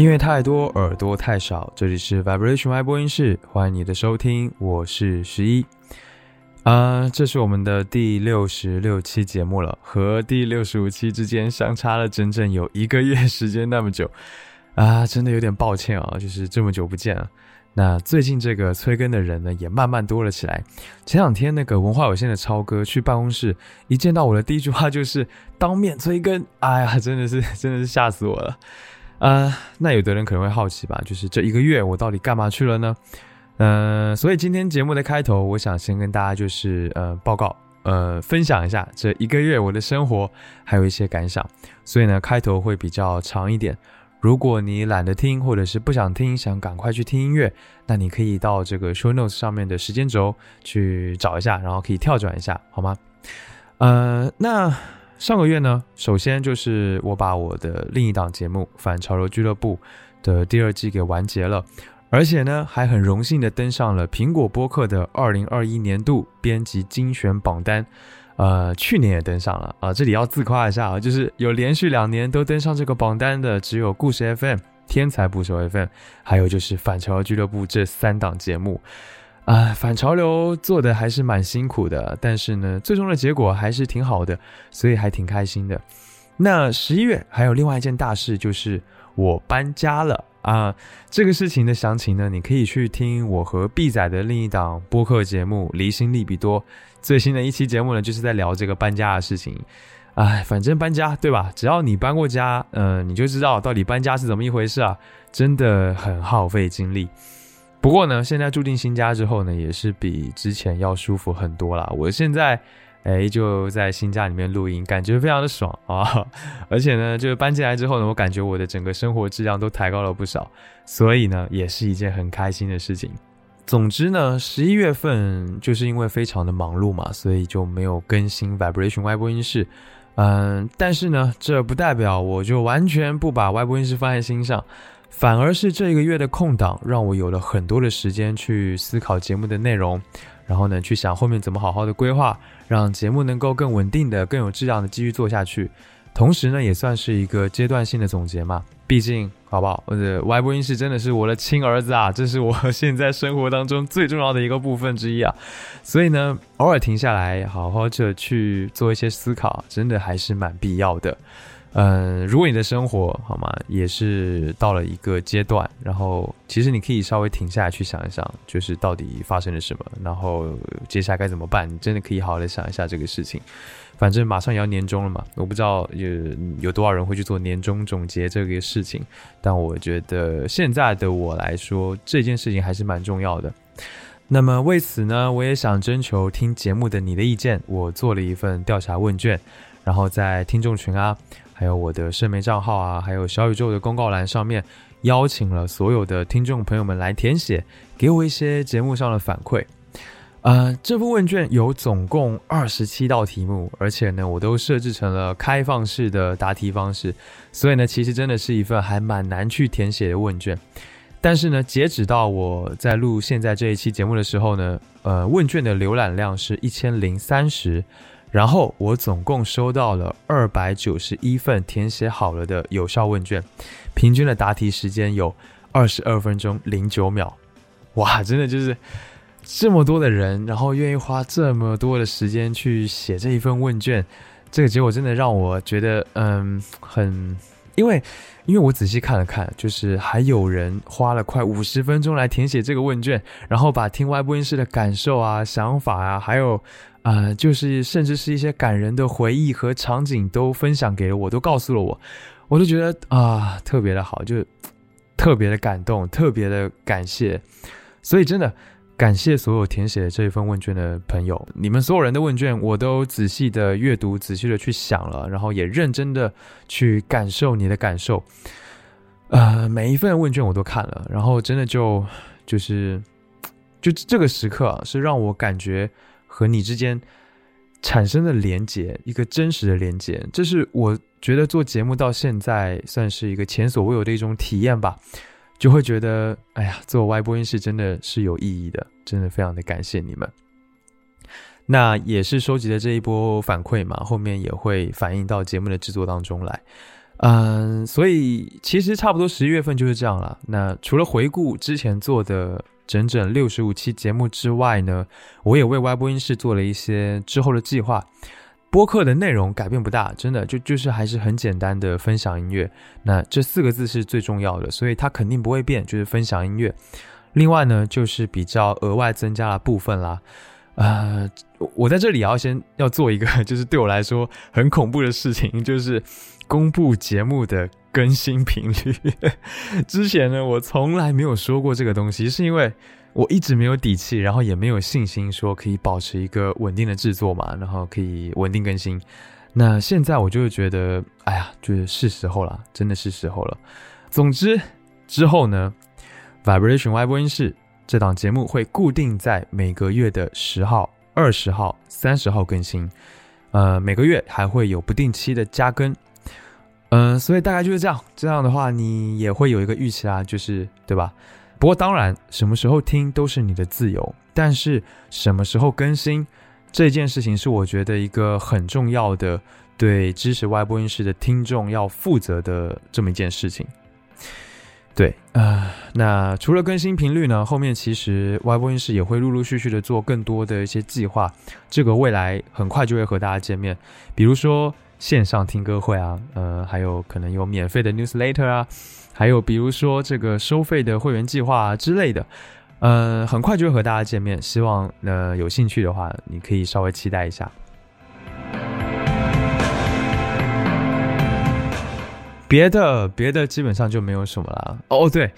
音乐太多，耳朵太少。这里是 Vibration Y 播音室，欢迎你的收听，我是十一。啊，这是我们的第六十六期节目了，和第六十五期之间相差了整整有一个月时间那么久啊，真的有点抱歉啊，就是这么久不见了。那最近这个催更的人呢，也慢慢多了起来。前两天那个文化有限的超哥去办公室，一见到我的第一句话就是当面催更，哎呀，真的是真的是吓死我了。啊，那有的人可能会好奇吧，就是这一个月我到底干嘛去了呢？嗯，所以今天节目的开头，我想先跟大家就是呃报告，呃分享一下这一个月我的生活，还有一些感想。所以呢，开头会比较长一点。如果你懒得听，或者是不想听，想赶快去听音乐，那你可以到这个 show notes 上面的时间轴去找一下，然后可以跳转一下，好吗？呃，那。上个月呢，首先就是我把我的另一档节目《反潮流俱乐部》的第二季给完结了，而且呢，还很荣幸的登上了苹果播客的二零二一年度编辑精选榜单。呃，去年也登上了啊，这里要自夸一下啊，就是有连续两年都登上这个榜单的，只有故事 FM、天才捕手 FM，还有就是反潮流俱乐部这三档节目。啊，反潮流做的还是蛮辛苦的，但是呢，最终的结果还是挺好的，所以还挺开心的。那十一月还有另外一件大事，就是我搬家了啊。这个事情的详情呢，你可以去听我和 B 仔的另一档播客节目《离心利比多》最新的一期节目呢，就是在聊这个搬家的事情。哎，反正搬家对吧？只要你搬过家，嗯，你就知道到底搬家是怎么一回事啊，真的很耗费精力。不过呢，现在住进新家之后呢，也是比之前要舒服很多啦。我现在，哎，就在新家里面录音，感觉非常的爽啊！而且呢，就是搬进来之后呢，我感觉我的整个生活质量都抬高了不少，所以呢，也是一件很开心的事情。总之呢，十一月份就是因为非常的忙碌嘛，所以就没有更新 Vibration 外播音室。嗯，但是呢，这不代表我就完全不把外播音室放在心上。反而是这个月的空档，让我有了很多的时间去思考节目的内容，然后呢，去想后面怎么好好的规划，让节目能够更稳定的、更有质量的继续做下去。同时呢，也算是一个阶段性的总结嘛。毕竟，好不好？我的外播音室真的是我的亲儿子啊，这是我现在生活当中最重要的一个部分之一啊。所以呢，偶尔停下来，好好的去做一些思考，真的还是蛮必要的。嗯，如果你的生活好吗，也是到了一个阶段，然后其实你可以稍微停下来去想一想，就是到底发生了什么，然后接下来该怎么办？你真的可以好好的想一下这个事情。反正马上也要年终了嘛，我不知道有有多少人会去做年终总结这个事情，但我觉得现在的我来说，这件事情还是蛮重要的。那么为此呢，我也想征求听节目的你的意见，我做了一份调查问卷，然后在听众群啊。还有我的社媒账号啊，还有小宇宙的公告栏上面，邀请了所有的听众朋友们来填写，给我一些节目上的反馈。呃，这份问卷有总共二十七道题目，而且呢，我都设置成了开放式的答题方式，所以呢，其实真的是一份还蛮难去填写的问卷。但是呢，截止到我在录现在这一期节目的时候呢，呃，问卷的浏览量是一千零三十。然后我总共收到了二百九十一份填写好了的有效问卷，平均的答题时间有二十二分钟零九秒，哇，真的就是这么多的人，然后愿意花这么多的时间去写这一份问卷，这个结果真的让我觉得，嗯，很，因为因为我仔细看了看，就是还有人花了快五十分钟来填写这个问卷，然后把听外播音室的感受啊、想法啊，还有。啊，就是甚至是一些感人的回忆和场景都分享给了我，都告诉了我，我都觉得啊，特别的好，就特别的感动，特别的感谢。所以真的感谢所有填写这一份问卷的朋友，你们所有人的问卷我都仔细的阅读，仔细的去想了，然后也认真的去感受你的感受。呃，每一份问卷我都看了，然后真的就就是就这个时刻，是让我感觉。和你之间产生的连接，一个真实的连接，这是我觉得做节目到现在算是一个前所未有的一种体验吧。就会觉得，哎呀，做外播音室真的是有意义的，真的非常的感谢你们。那也是收集的这一波反馈嘛，后面也会反映到节目的制作当中来。嗯，所以其实差不多十一月份就是这样了。那除了回顾之前做的整整六十五期节目之外呢，我也为 Y 播音室做了一些之后的计划。播客的内容改变不大，真的就就是还是很简单的分享音乐。那这四个字是最重要的，所以它肯定不会变，就是分享音乐。另外呢，就是比较额外增加了部分啦。呃，我在这里要先要做一个，就是对我来说很恐怖的事情，就是公布节目的更新频率。之前呢，我从来没有说过这个东西，是因为。我一直没有底气，然后也没有信心说可以保持一个稳定的制作嘛，然后可以稳定更新。那现在我就觉得，哎呀，就是是时候了，真的是时候了。总之，之后呢，Vibration Y 播音室这档节目会固定在每个月的十号、二十号、三十号更新。呃，每个月还会有不定期的加更。嗯，所以大概就是这样。这样的话，你也会有一个预期啊，就是对吧？不过当然，什么时候听都是你的自由。但是什么时候更新这件事情，是我觉得一个很重要的，对支持外播音室的听众要负责的这么一件事情。对，啊，那除了更新频率呢，后面其实外播音室也会陆陆续续的做更多的一些计划。这个未来很快就会和大家见面，比如说线上听歌会啊，呃，还有可能有免费的 newsletter 啊。还有比如说这个收费的会员计划啊之类的，呃，很快就会和大家见面。希望呃有兴趣的话，你可以稍微期待一下。别的别的基本上就没有什么了。哦，对，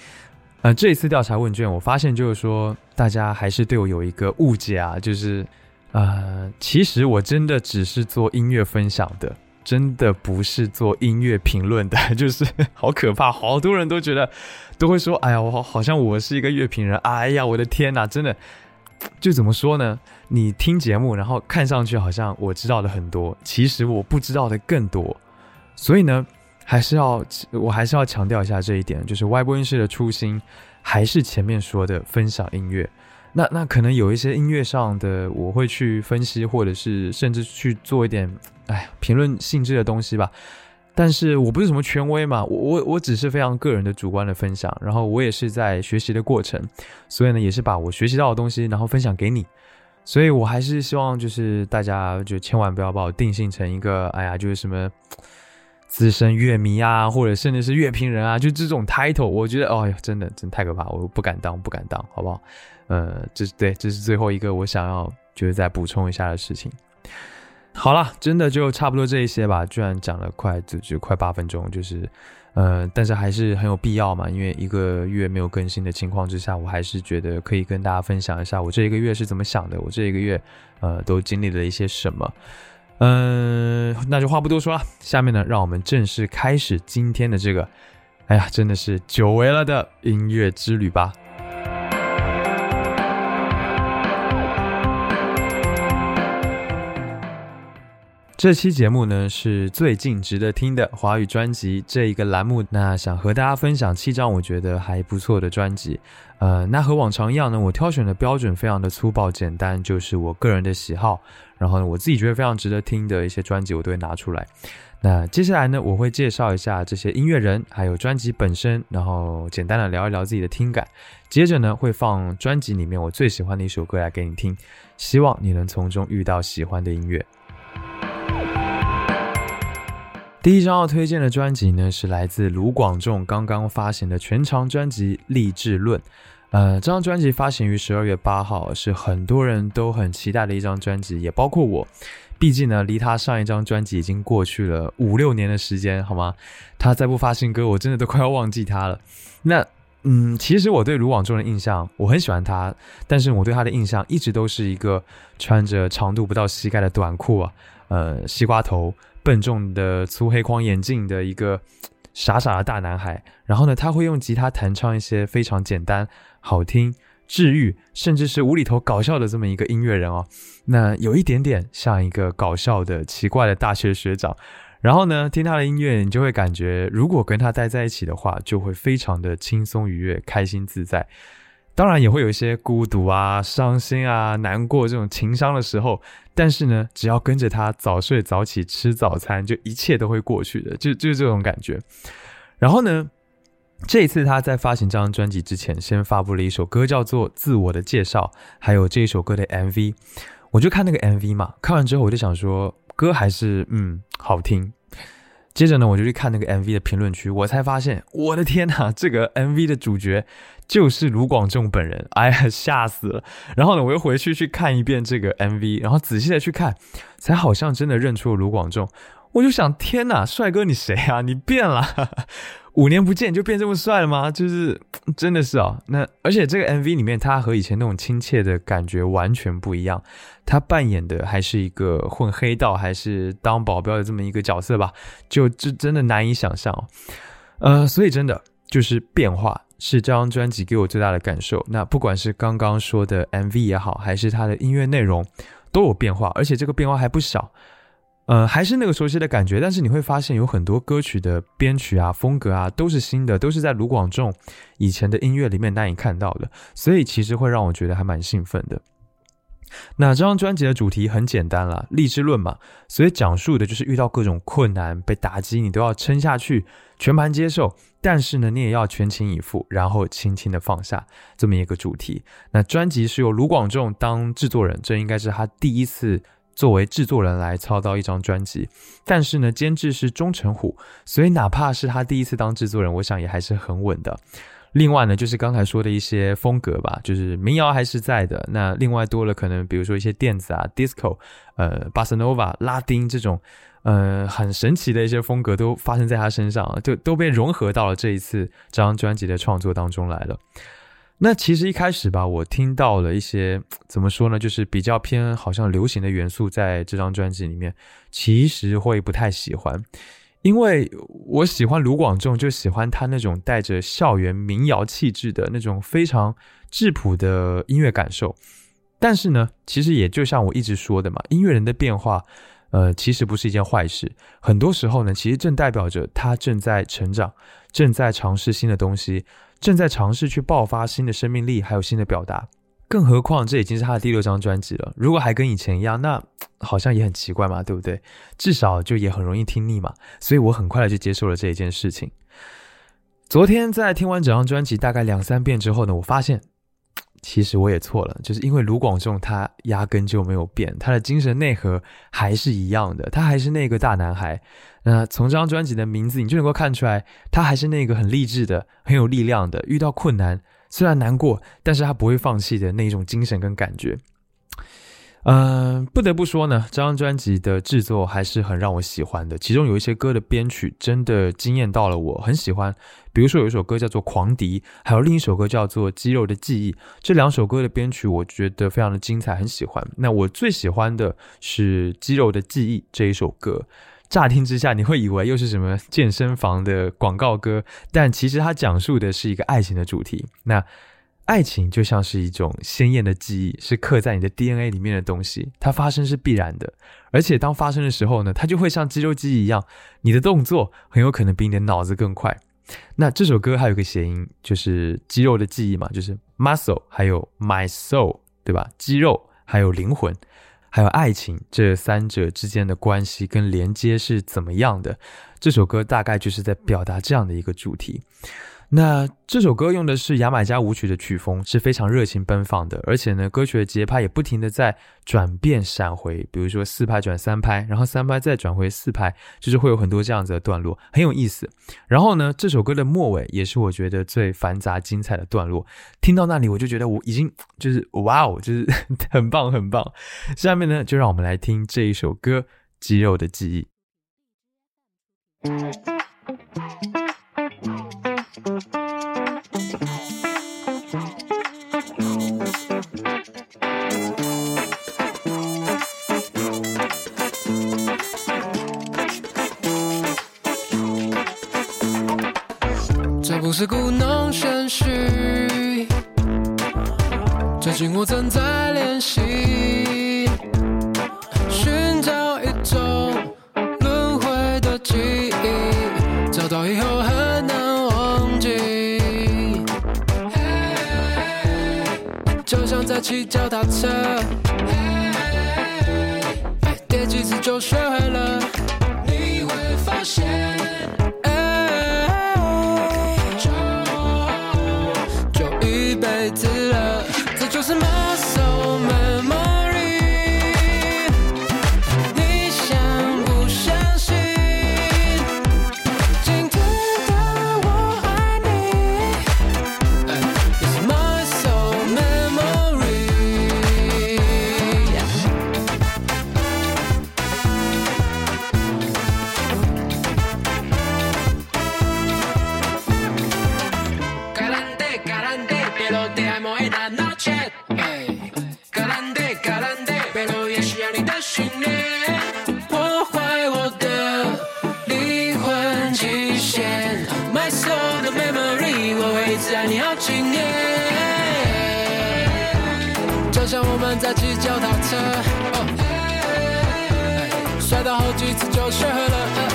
呃，这一次调查问卷，我发现就是说，大家还是对我有一个误解啊，就是呃，其实我真的只是做音乐分享的。真的不是做音乐评论的，就是好可怕，好多人都觉得都会说：“哎呀，我好好像我是一个乐评人。”哎呀，我的天哪，真的就怎么说呢？你听节目，然后看上去好像我知道的很多，其实我不知道的更多。所以呢，还是要我还是要强调一下这一点，就是外播音室的初心还是前面说的分享音乐。那那可能有一些音乐上的，我会去分析，或者是甚至去做一点，哎，评论性质的东西吧。但是我不是什么权威嘛，我我我只是非常个人的主观的分享，然后我也是在学习的过程，所以呢，也是把我学习到的东西，然后分享给你。所以我还是希望，就是大家就千万不要把我定性成一个，哎呀，就是什么资深乐迷啊，或者甚至是乐评人啊，就这种 title，我觉得，哦哟，真的真太可怕，我不敢当，不敢当，好不好？呃，这是对，这是最后一个我想要就是再补充一下的事情。好了，真的就差不多这一些吧。居然讲了快就就快八分钟，就是呃，但是还是很有必要嘛。因为一个月没有更新的情况之下，我还是觉得可以跟大家分享一下我这一个月是怎么想的，我这一个月呃都经历了一些什么。嗯，那就话不多说了，下面呢，让我们正式开始今天的这个，哎呀，真的是久违了的音乐之旅吧。这期节目呢是最近值得听的华语专辑这一个栏目，那想和大家分享七张我觉得还不错的专辑。呃，那和往常一样呢，我挑选的标准非常的粗暴简单，就是我个人的喜好。然后呢，我自己觉得非常值得听的一些专辑，我都会拿出来。那接下来呢，我会介绍一下这些音乐人，还有专辑本身，然后简单的聊一聊自己的听感。接着呢，会放专辑里面我最喜欢的一首歌来给你听，希望你能从中遇到喜欢的音乐。第一张要推荐的专辑呢，是来自卢广仲刚刚发行的全长专辑《励志论》。呃，这张专辑发行于十二月八号，是很多人都很期待的一张专辑，也包括我。毕竟呢，离他上一张专辑已经过去了五六年的时间，好吗？他再不发新歌，我真的都快要忘记他了。那，嗯，其实我对卢广仲的印象，我很喜欢他，但是我对他的印象一直都是一个穿着长度不到膝盖的短裤啊，呃，西瓜头。笨重的粗黑框眼镜的一个 傻傻的大男孩，然后呢，他会用吉他弹唱一些非常简单、好听、治愈，甚至是无厘头搞笑的这么一个音乐人哦。那有一点点像一个搞笑的奇怪的大学学长。然后呢，听他的音乐，你就会感觉，如果跟他待在一起的话，就会非常的轻松愉悦、开心自在。当然也会有一些孤独啊、伤心啊、难过这种情伤的时候，但是呢，只要跟着他早睡早起吃早餐，就一切都会过去的，就就是这种感觉。然后呢，这一次他在发行这张专辑之前，先发布了一首歌，叫做《自我的介绍》，还有这一首歌的 MV。我就看那个 MV 嘛，看完之后我就想说，歌还是嗯好听。接着呢，我就去看那个 MV 的评论区，我才发现，我的天呐，这个 MV 的主角就是卢广仲本人，哎呀，吓死了！然后呢，我又回去去看一遍这个 MV，然后仔细的去看，才好像真的认出了卢广仲。我就想，天呐，帅哥你谁啊？你变了。五年不见就变这么帅了吗？就是真的是啊，那而且这个 MV 里面他和以前那种亲切的感觉完全不一样，他扮演的还是一个混黑道还是当保镖的这么一个角色吧，就这真的难以想象哦。呃，所以真的就是变化是这张专辑给我最大的感受。那不管是刚刚说的 MV 也好，还是他的音乐内容都有变化，而且这个变化还不小。呃，还是那个熟悉的感觉，但是你会发现有很多歌曲的编曲啊、风格啊都是新的，都是在卢广仲以前的音乐里面难以看到的，所以其实会让我觉得还蛮兴奋的。那这张专辑的主题很简单了，励志论嘛，所以讲述的就是遇到各种困难、被打击，你都要撑下去，全盘接受，但是呢，你也要全情以赴，然后轻轻的放下这么一个主题。那专辑是由卢广仲当制作人，这应该是他第一次。作为制作人来操刀一张专辑，但是呢，监制是钟成虎，所以哪怕是他第一次当制作人，我想也还是很稳的。另外呢，就是刚才说的一些风格吧，就是民谣还是在的。那另外多了可能，比如说一些电子啊、disco、呃、巴塞诺瓦、拉丁这种，呃，很神奇的一些风格都发生在他身上，就都被融合到了这一次这张专辑的创作当中来了。那其实一开始吧，我听到了一些 怎么说呢，就是比较偏好像流行的元素在这张专辑里面，其实会不太喜欢，因为我喜欢卢广仲，就喜欢他那种带着校园民谣气质的那种非常质朴的音乐感受。但是呢，其实也就像我一直说的嘛，音乐人的变化，呃，其实不是一件坏事，很多时候呢，其实正代表着他正在成长，正在尝试新的东西。正在尝试去爆发新的生命力，还有新的表达。更何况这已经是他的第六张专辑了。如果还跟以前一样，那好像也很奇怪嘛，对不对？至少就也很容易听腻嘛。所以我很快的就接受了这一件事情。昨天在听完整张专辑大概两三遍之后呢，我发现其实我也错了，就是因为卢广仲他压根就没有变，他的精神内核还是一样的，他还是那个大男孩。那从这张专辑的名字，你就能够看出来，他还是那个很励志的、很有力量的。遇到困难，虽然难过，但是他不会放弃的那一种精神跟感觉。嗯，不得不说呢，这张专辑的制作还是很让我喜欢的。其中有一些歌的编曲真的惊艳到了我，很喜欢。比如说有一首歌叫做《狂迪》，还有另一首歌叫做《肌肉的记忆》。这两首歌的编曲我觉得非常的精彩，很喜欢。那我最喜欢的是《肌肉的记忆》这一首歌。乍听之下，你会以为又是什么健身房的广告歌，但其实它讲述的是一个爱情的主题。那爱情就像是一种鲜艳的记忆，是刻在你的 DNA 里面的东西，它发生是必然的。而且当发生的时候呢，它就会像肌肉记忆一样，你的动作很有可能比你的脑子更快。那这首歌还有个谐音，就是肌肉的记忆嘛，就是 muscle，还有 my soul，对吧？肌肉还有灵魂。还有爱情，这三者之间的关系跟连接是怎么样的？这首歌大概就是在表达这样的一个主题。那这首歌用的是牙买加舞曲的曲风，是非常热情奔放的，而且呢，歌曲的节拍也不停的在转变闪回，比如说四拍转三拍，然后三拍再转回四拍，就是会有很多这样子的段落，很有意思。然后呢，这首歌的末尾也是我觉得最繁杂精彩的段落，听到那里我就觉得我已经就是哇哦，就是 很棒很棒。下面呢，就让我们来听这一首歌《肌肉的记忆》。不是故弄玄虚，最近我正在练习，寻找一种轮回的记忆，找到以后很难忘记。就像在骑脚踏车，跌几次就学会了。你会发现，一年，破坏我的灵魂期限。My Soul and Memory，我会一直爱你好几年。就像我们在犄角打车，摔倒后几次就学会了。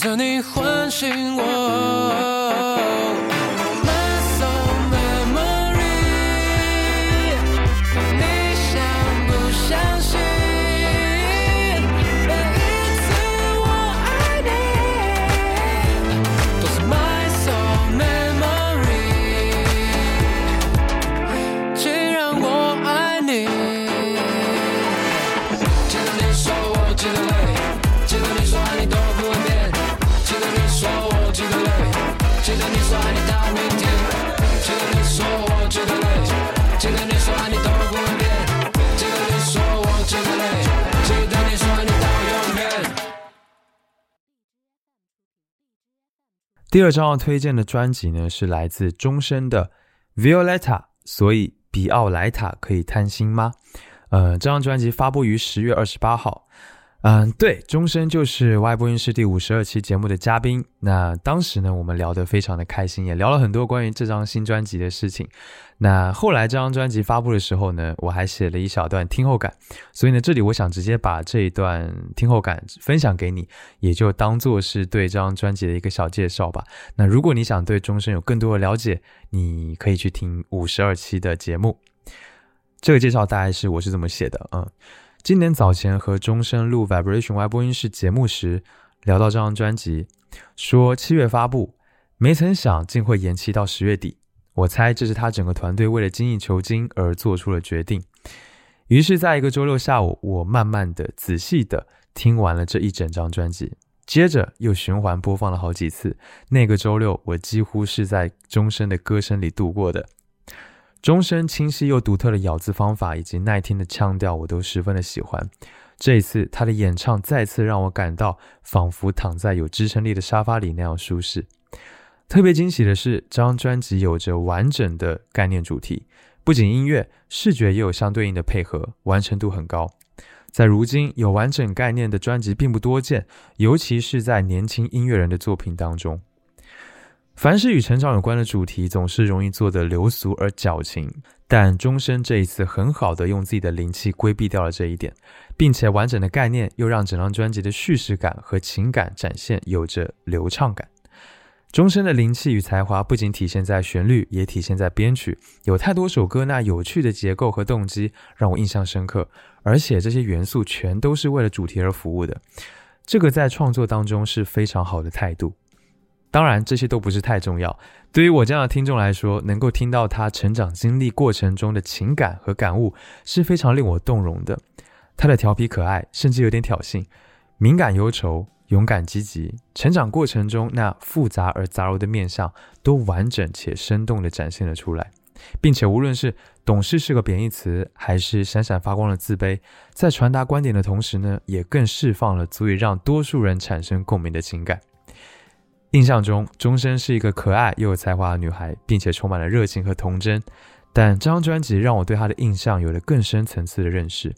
着你唤醒我。第二张要推荐的专辑呢，是来自钟声的《Violetta》，所以比奥莱塔可以贪心吗？呃，这张专辑发布于十月二十八号。嗯，对，钟声就是《外播音室》第五十二期节目的嘉宾。那当时呢，我们聊得非常的开心，也聊了很多关于这张新专辑的事情。那后来这张专辑发布的时候呢，我还写了一小段听后感，所以呢，这里我想直接把这一段听后感分享给你，也就当做是对这张专辑的一个小介绍吧。那如果你想对钟声有更多的了解，你可以去听五十二期的节目。这个介绍大概是我是这么写的，嗯。今年早前和钟声录 Vibration 外播音室节目时，聊到这张专辑，说七月发布，没曾想竟会延期到十月底。我猜这是他整个团队为了精益求精而做出了决定。于是，在一个周六下午，我慢慢的、仔细的听完了这一整张专辑，接着又循环播放了好几次。那个周六，我几乎是在钟声的歌声里度过的。钟声清晰又独特的咬字方法以及耐听的腔调，我都十分的喜欢。这一次，他的演唱再次让我感到仿佛躺在有支撑力的沙发里那样舒适。特别惊喜的是，这张专辑有着完整的概念主题，不仅音乐，视觉也有相对应的配合，完成度很高。在如今有完整概念的专辑并不多见，尤其是在年轻音乐人的作品当中。凡是与成长有关的主题，总是容易做得流俗而矫情。但钟声这一次很好的用自己的灵气规避掉了这一点，并且完整的概念又让整张专辑的叙事感和情感展现有着流畅感。钟声的灵气与才华不仅体现在旋律，也体现在编曲。有太多首歌那有趣的结构和动机让我印象深刻，而且这些元素全都是为了主题而服务的。这个在创作当中是非常好的态度。当然，这些都不是太重要。对于我这样的听众来说，能够听到他成长经历过程中的情感和感悟，是非常令我动容的。他的调皮可爱，甚至有点挑衅；敏感忧愁，勇敢积极，成长过程中那复杂而杂糅的面相，都完整且生动地展现了出来。并且无论是懂事是个贬义词，还是闪闪发光的自卑，在传达观点的同时呢，也更释放了足以让多数人产生共鸣的情感。印象中，钟声是一个可爱又有才华的女孩，并且充满了热情和童真。但这张专辑让我对她的印象有了更深层次的认识，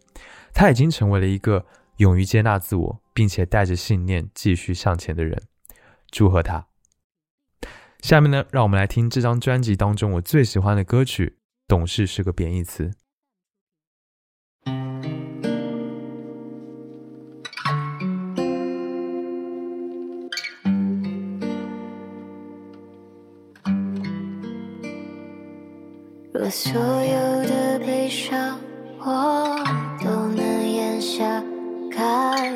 她已经成为了一个勇于接纳自我，并且带着信念继续向前的人。祝贺她！下面呢，让我们来听这张专辑当中我最喜欢的歌曲。懂事是个贬义词。我所有的悲伤我都能咽下，该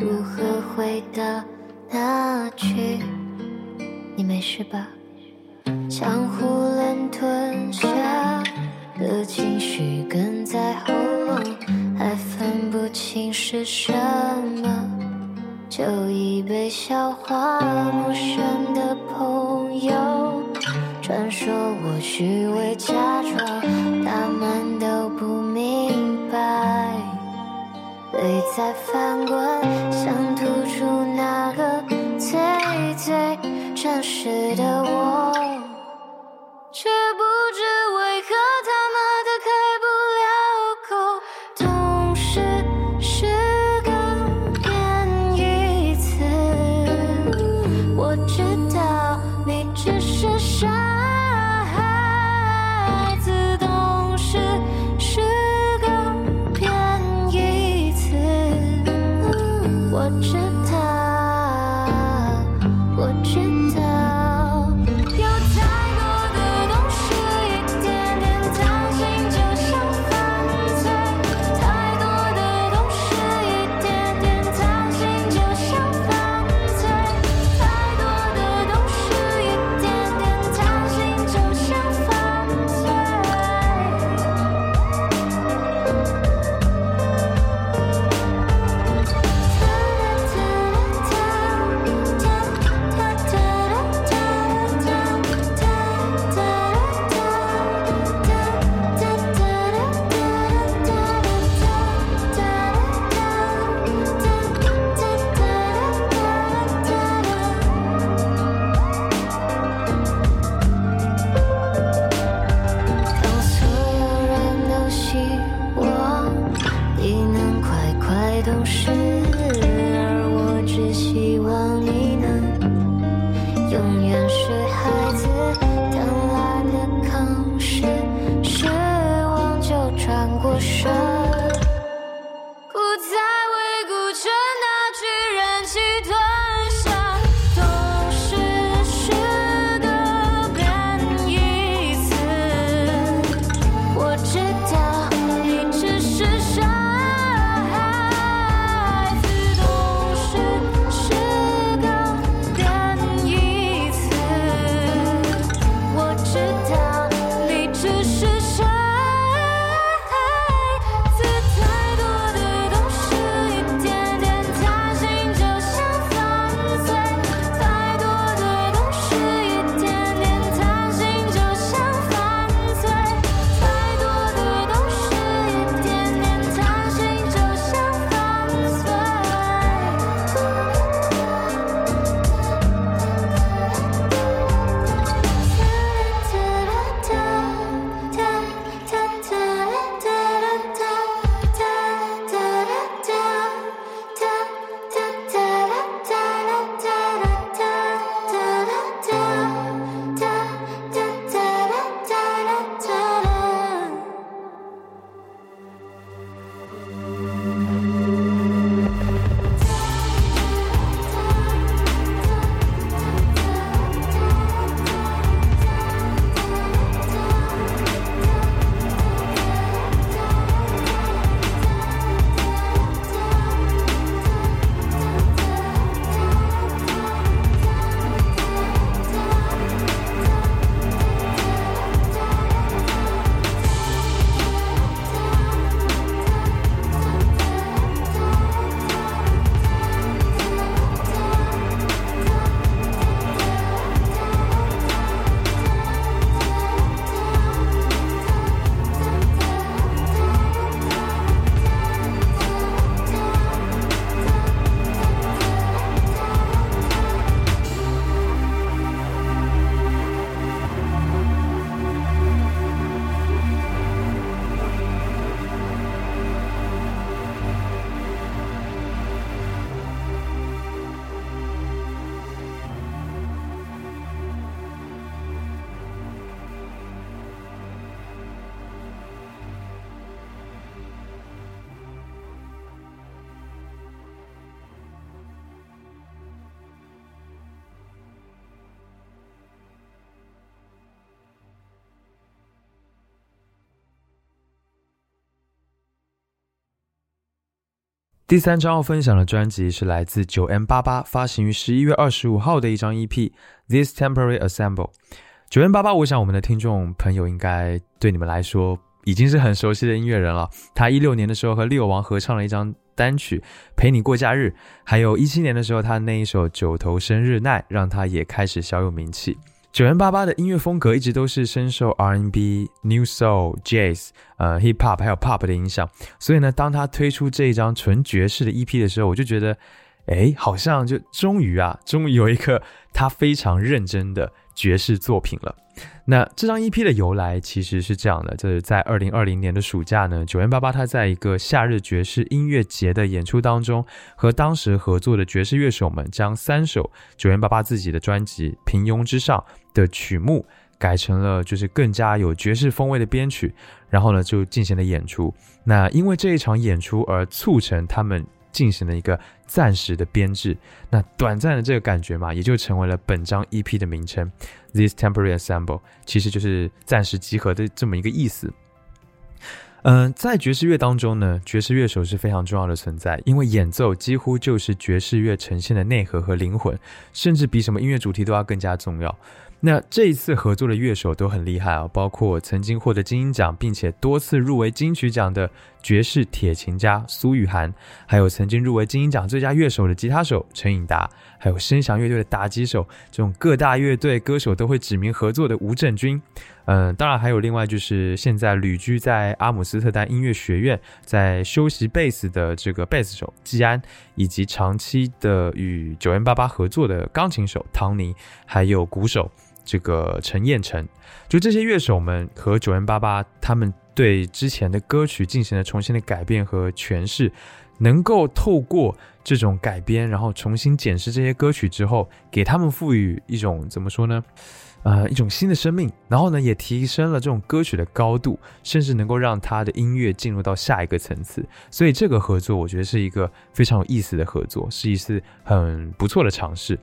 如何回答那句？你没事吧？江湖乱吞下的情绪哽在喉咙，还分不清是什么，就已被消化。陌生的朋友，传说我虚伪假装，他们都不明白，泪在翻滚，想吐出那个最最真实的我。第三张要分享的专辑是来自九 M 八八发行于十一月二十五号的一张 EP《This Temporary Assemble》。九 M 八八，我想我们的听众朋友应该对你们来说已经是很熟悉的音乐人了。他一六年的时候和六王合唱了一张单曲《陪你过假日》，还有一七年的时候他那一首《九头生日奈》让他也开始小有名气。九零八八的音乐风格一直都是深受 R&B、New Soul、Jazz、呃 Hip Hop 还有 Pop 的影响，所以呢，当他推出这一张纯爵士的 EP 的时候，我就觉得，哎，好像就终于啊，终于有一个他非常认真的爵士作品了。那这张 EP 的由来其实是这样的，就是在二零二零年的暑假呢，九零八八他在一个夏日爵士音乐节的演出当中，和当时合作的爵士乐手们将三首九零八八自己的专辑《平庸之上》的曲目改成了就是更加有爵士风味的编曲，然后呢就进行了演出。那因为这一场演出而促成他们。进行了一个暂时的编制，那短暂的这个感觉嘛，也就成为了本张 EP 的名称。This temporary assemble 其实就是暂时集合的这么一个意思。嗯，在爵士乐当中呢，爵士乐手是非常重要的存在，因为演奏几乎就是爵士乐呈现的内核和灵魂，甚至比什么音乐主题都要更加重要。那这一次合作的乐手都很厉害啊，包括曾经获得金鹰奖并且多次入围金曲奖的爵士铁琴家苏玉涵，还有曾经入围金鹰奖最佳乐手的吉他手陈颖达，还有声响乐队的打击手，这种各大乐队歌手都会指名合作的吴正军。嗯，当然还有另外就是现在旅居在阿姆斯特丹音乐学院在修习贝斯的这个贝斯手季安，以及长期的与九 N 八八合作的钢琴手唐尼，还有鼓手。这个陈彦成，就这些乐手们和九 N 八八，他们对之前的歌曲进行了重新的改编和诠释，能够透过这种改编，然后重新检视这些歌曲之后，给他们赋予一种怎么说呢？呃，一种新的生命，然后呢，也提升了这种歌曲的高度，甚至能够让他的音乐进入到下一个层次。所以这个合作，我觉得是一个非常有意思的合作，是一次很不错的尝试。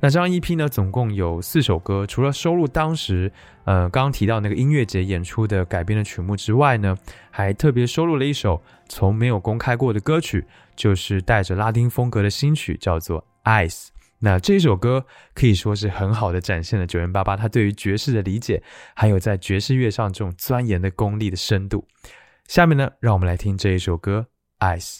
那这张 EP 呢，总共有四首歌，除了收录当时呃刚刚提到那个音乐节演出的改编的曲目之外呢，还特别收录了一首从没有公开过的歌曲，就是带着拉丁风格的新曲，叫做《Ice》。那这一首歌可以说是很好的展现了九零八八他对于爵士的理解，还有在爵士乐上这种钻研的功力的深度。下面呢，让我们来听这一首歌《Ice》。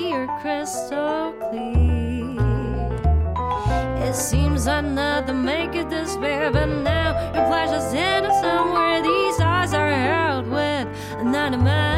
clear, crystal clear. It seems I'm not the it this despair, but now your flash is in somewhere. These eyes are held with anonymous.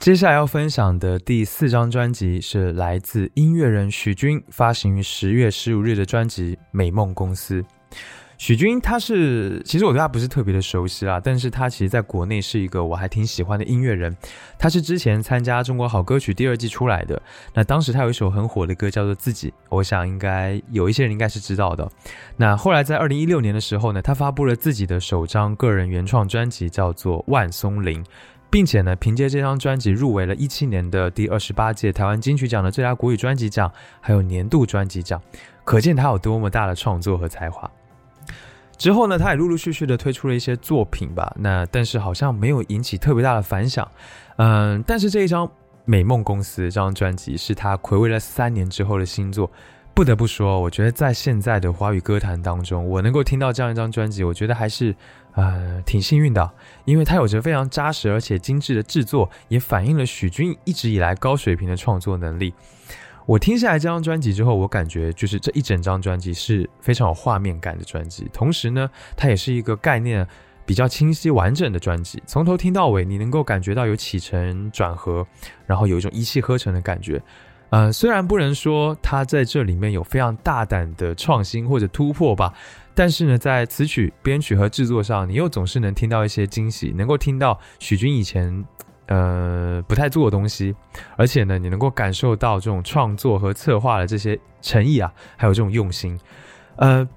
接下来要分享的第四张专辑是来自音乐人许君发行于十月十五日的专辑《美梦公司》。许君他是，其实我对他不是特别的熟悉啦，但是他其实在国内是一个我还挺喜欢的音乐人。他是之前参加《中国好歌曲》第二季出来的，那当时他有一首很火的歌叫做《自己》，我想应该有一些人应该是知道的。那后来在二零一六年的时候呢，他发布了自己的首张个人原创专辑，叫做《万松林》。并且呢，凭借这张专辑入围了一七年的第二十八届台湾金曲奖的最佳国语专辑奖，还有年度专辑奖，可见他有多么大的创作和才华。之后呢，他也陆陆续续的推出了一些作品吧，那但是好像没有引起特别大的反响。嗯，但是这一张《美梦公司》这张专辑是他暌违了三年之后的新作。不得不说，我觉得在现在的华语歌坛当中，我能够听到这样一张专辑，我觉得还是呃挺幸运的，因为它有着非常扎实而且精致的制作，也反映了许君一直以来高水平的创作能力。我听下来这张专辑之后，我感觉就是这一整张专辑是非常有画面感的专辑，同时呢，它也是一个概念比较清晰完整的专辑，从头听到尾，你能够感觉到有起承转合，然后有一种一气呵成的感觉。呃，虽然不能说他在这里面有非常大胆的创新或者突破吧，但是呢，在词曲编曲和制作上，你又总是能听到一些惊喜，能够听到许君以前呃不太做的东西，而且呢，你能够感受到这种创作和策划的这些诚意啊，还有这种用心。呃，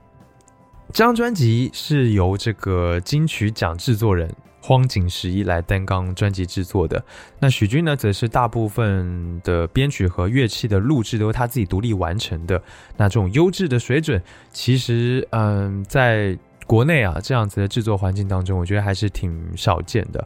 这张专辑是由这个金曲奖制作人。荒井十一来担纲专辑制作的，那许君呢，则是大部分的编曲和乐器的录制都是他自己独立完成的。那这种优质的水准，其实嗯，在国内啊这样子的制作环境当中，我觉得还是挺少见的。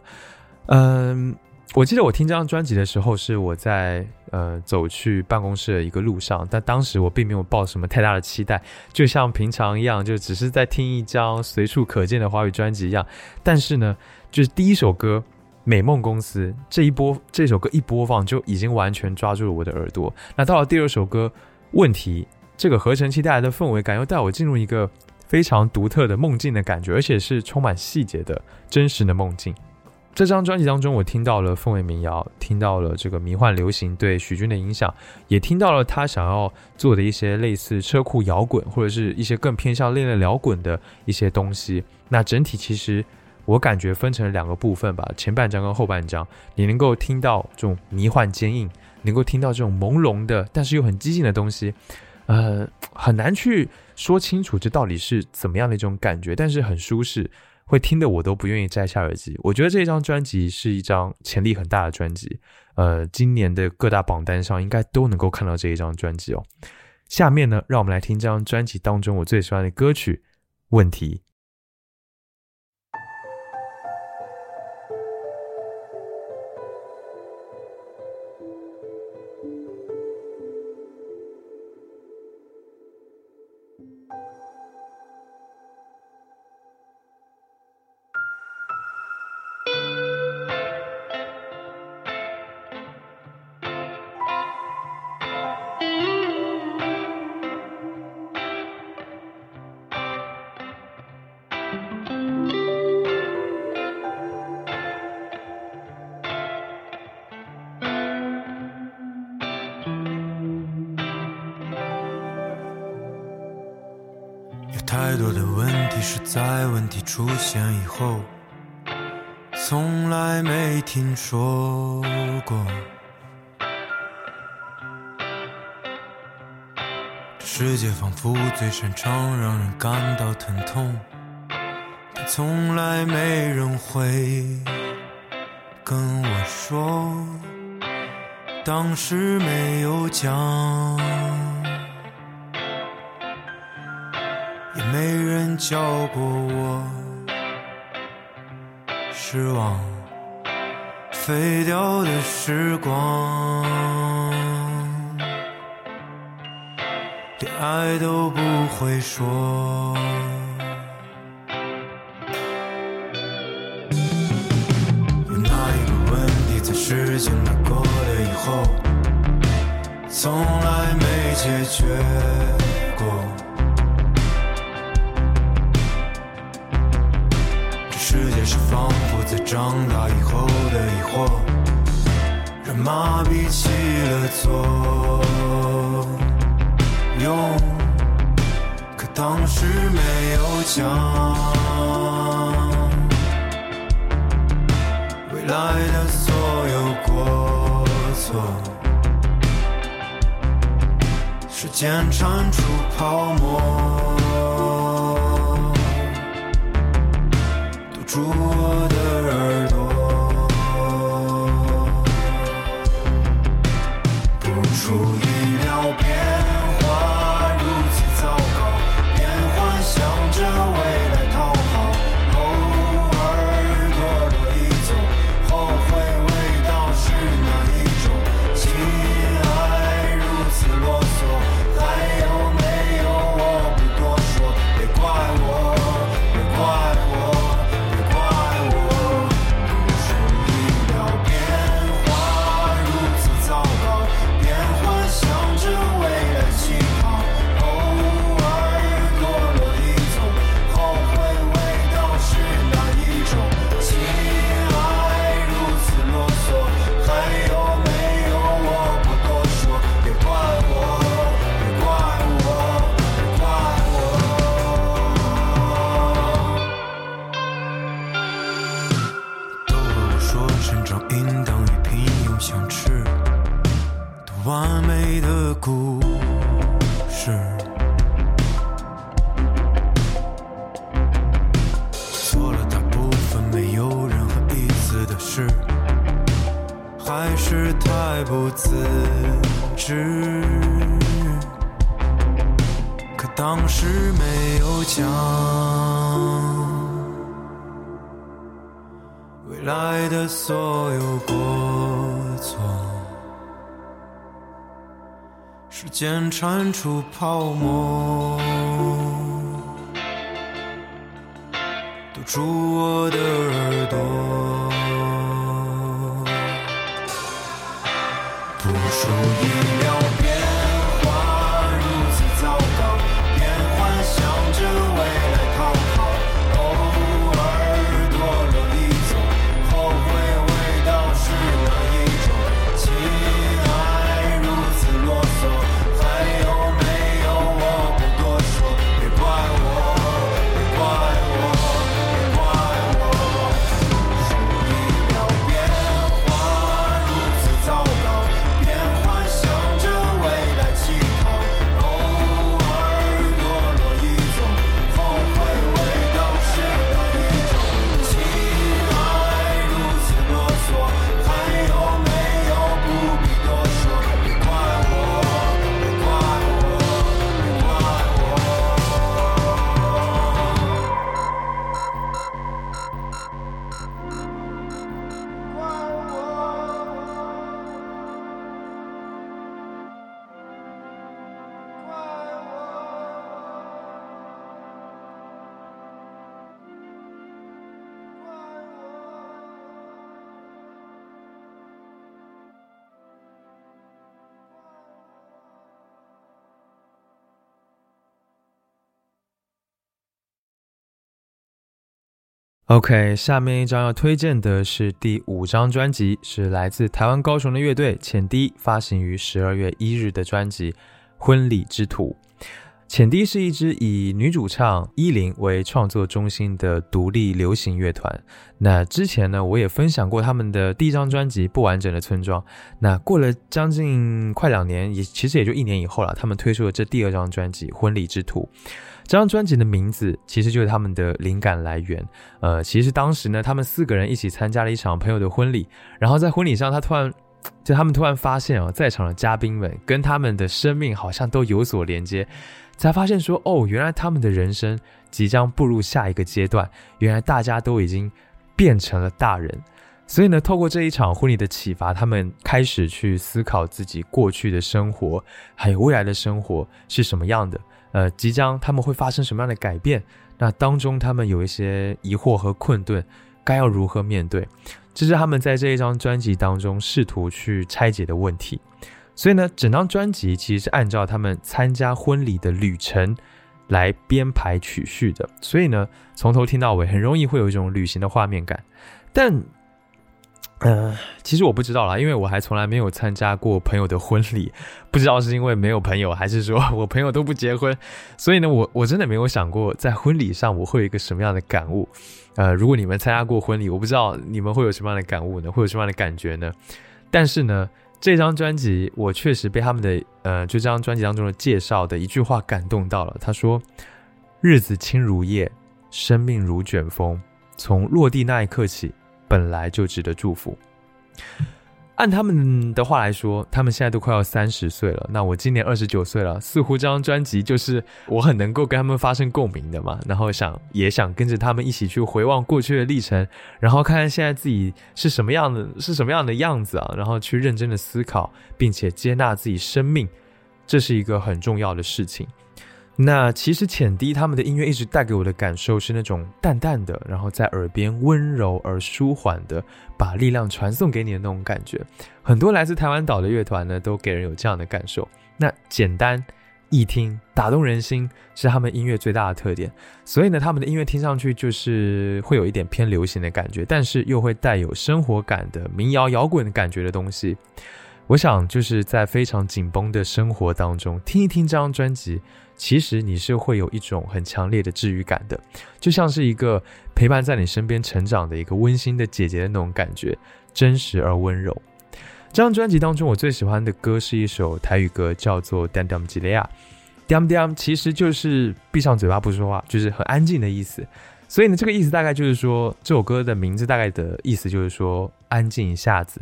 嗯，我记得我听这张专辑的时候，是我在呃走去办公室的一个路上，但当时我并没有抱什么太大的期待，就像平常一样，就只是在听一张随处可见的华语专辑一样。但是呢。就是第一首歌《美梦公司》这一播，这首歌一播放就已经完全抓住了我的耳朵。那到了第二首歌《问题》，这个合成器带来的氛围感又带我进入一个非常独特的梦境的感觉，而且是充满细节的真实的梦境。这张专辑当中，我听到了氛围民谣，听到了这个迷幻流行对许君的影响，也听到了他想要做的一些类似车库摇滚，或者是一些更偏向恋恋摇滚的一些东西。那整体其实。我感觉分成了两个部分吧，前半章跟后半章，你能够听到这种迷幻坚硬，能够听到这种朦胧的，但是又很激进的东西，呃，很难去说清楚这到底是怎么样的一种感觉，但是很舒适，会听得我都不愿意摘下耳机。我觉得这张专辑是一张潜力很大的专辑，呃，今年的各大榜单上应该都能够看到这一张专辑哦。下面呢，让我们来听这张专辑当中我最喜欢的歌曲《问题》。多的问题是在问题出现以后，从来没听说过。这世界仿佛最擅长让人感到疼痛，但从来没人会跟我说，当时没有讲。没人教过我。失望，飞掉的时光，连爱都不会说。有哪一个问题在时间它过了以后，从来没解决在长大以后的疑惑，让麻痹起了作用，可当时没有讲。未来的所有过错，时间铲除泡沫，堵住我的间铲除泡沫。堵住我的耳朵，不出意料 OK，下面一张要推荐的是第五张专辑，是来自台湾高雄的乐队浅滴发行于十二月一日的专辑《婚礼之土》。浅滴是一支以女主唱依林为创作中心的独立流行乐团。那之前呢，我也分享过他们的第一张专辑《不完整的村庄》。那过了将近快两年，也其实也就一年以后了，他们推出了这第二张专辑《婚礼之土》。这张专辑的名字其实就是他们的灵感来源。呃，其实当时呢，他们四个人一起参加了一场朋友的婚礼，然后在婚礼上，他突然就他们突然发现哦，在场的嘉宾们跟他们的生命好像都有所连接，才发现说哦，原来他们的人生即将步入下一个阶段，原来大家都已经变成了大人。所以呢，透过这一场婚礼的启发，他们开始去思考自己过去的生活，还有未来的生活是什么样的。呃，即将他们会发生什么样的改变？那当中他们有一些疑惑和困顿，该要如何面对？这是他们在这一张专辑当中试图去拆解的问题。所以呢，整张专辑其实是按照他们参加婚礼的旅程来编排曲序的。所以呢，从头听到尾，很容易会有一种旅行的画面感。但呃，其实我不知道啦，因为我还从来没有参加过朋友的婚礼，不知道是因为没有朋友，还是说我朋友都不结婚，所以呢，我我真的没有想过在婚礼上我会有一个什么样的感悟。呃，如果你们参加过婚礼，我不知道你们会有什么样的感悟呢？会有什么样的感觉呢？但是呢，这张专辑我确实被他们的呃，就这张专辑当中的介绍的一句话感动到了。他说：“日子轻如叶，生命如卷风，从落地那一刻起。”本来就值得祝福。按他们的话来说，他们现在都快要三十岁了。那我今年二十九岁了，似乎这张专辑就是我很能够跟他们发生共鸣的嘛。然后想也想跟着他们一起去回望过去的历程，然后看看现在自己是什么样的，是什么样的样子啊。然后去认真的思考，并且接纳自己生命，这是一个很重要的事情。那其实浅滴他们的音乐一直带给我的感受是那种淡淡的，然后在耳边温柔而舒缓的，把力量传送给你的那种感觉。很多来自台湾岛的乐团呢，都给人有这样的感受。那简单易听、打动人心是他们音乐最大的特点。所以呢，他们的音乐听上去就是会有一点偏流行的感觉，但是又会带有生活感的民谣摇滚的感觉的东西。我想就是在非常紧绷的生活当中听一听这张专辑。其实你是会有一种很强烈的治愈感的，就像是一个陪伴在你身边成长的一个温馨的姐姐的那种感觉，真实而温柔。这张专辑当中，我最喜欢的歌是一首台语歌，叫做《Dam Dam 吉雷亚》。Dam Dam 其实就是闭上嘴巴不说话，就是很安静的意思。所以呢，这个意思大概就是说，这首歌的名字大概的意思就是说，安静一下子。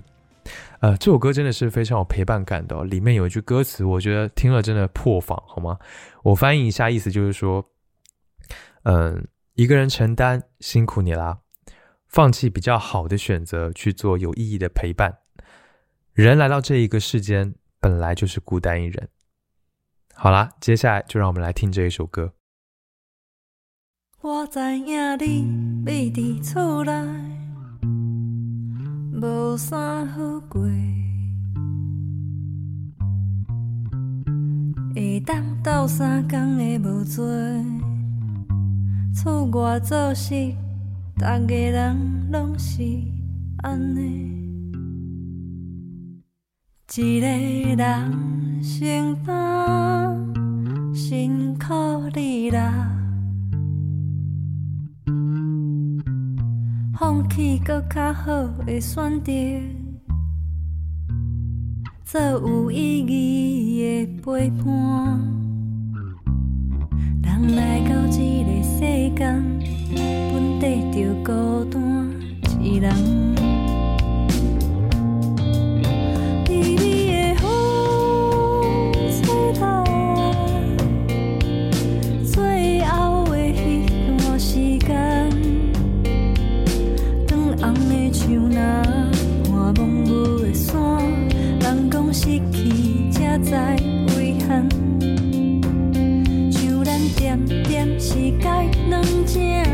呃，这首歌真的是非常有陪伴感的。里面有一句歌词，我觉得听了真的破防，好吗？我翻译一下，意思就是说，嗯，一个人承担，辛苦你啦，放弃比较好的选择，去做有意义的陪伴。人来到这一个世间，本来就是孤单一人。好啦，接下来就让我们来听这一首歌。我知影你伫厝内。无啥好过，会当斗三工的无做，厝外做事，逐个人拢是安尼。一个人承担，辛苦你啦。放弃搁较好的选择，做有意义的陪伴。人来到这个世间，本地着孤单一人。在为憾，像咱点点世界软弱。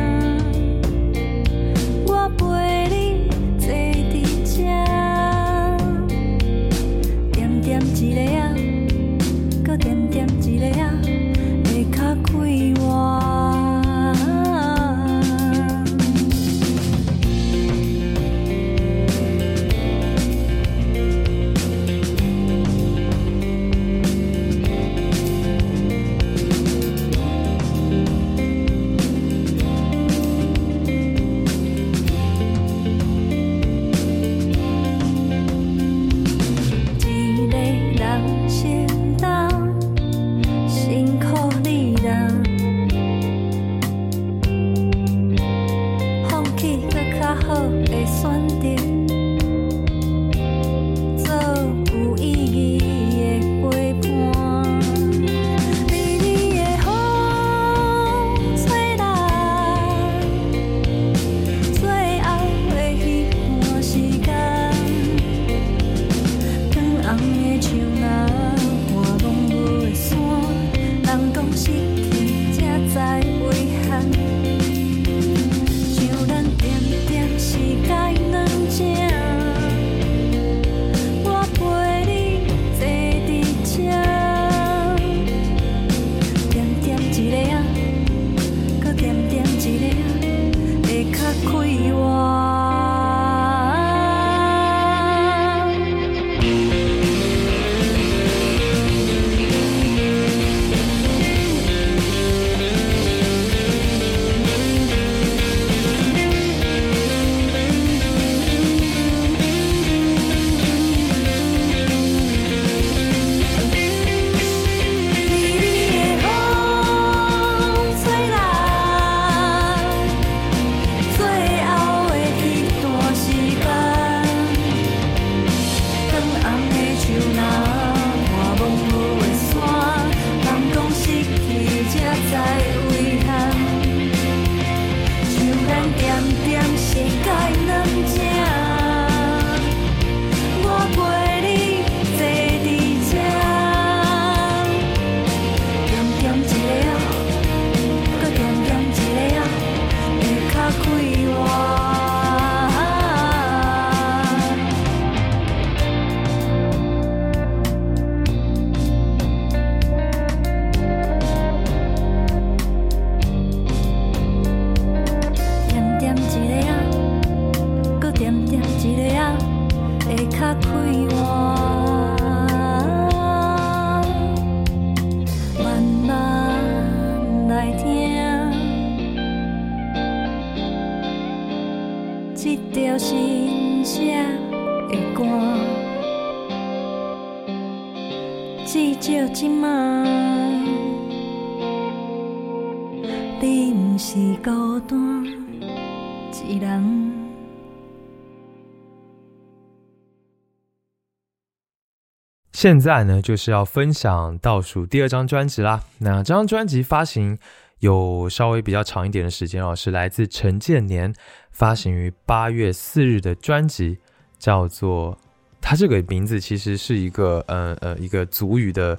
现在呢，就是要分享倒数第二张专辑啦。那这张专辑发行有稍微比较长一点的时间哦，是来自陈建年发行于八月四日的专辑，叫做他这个名字其实是一个呃呃一个族语的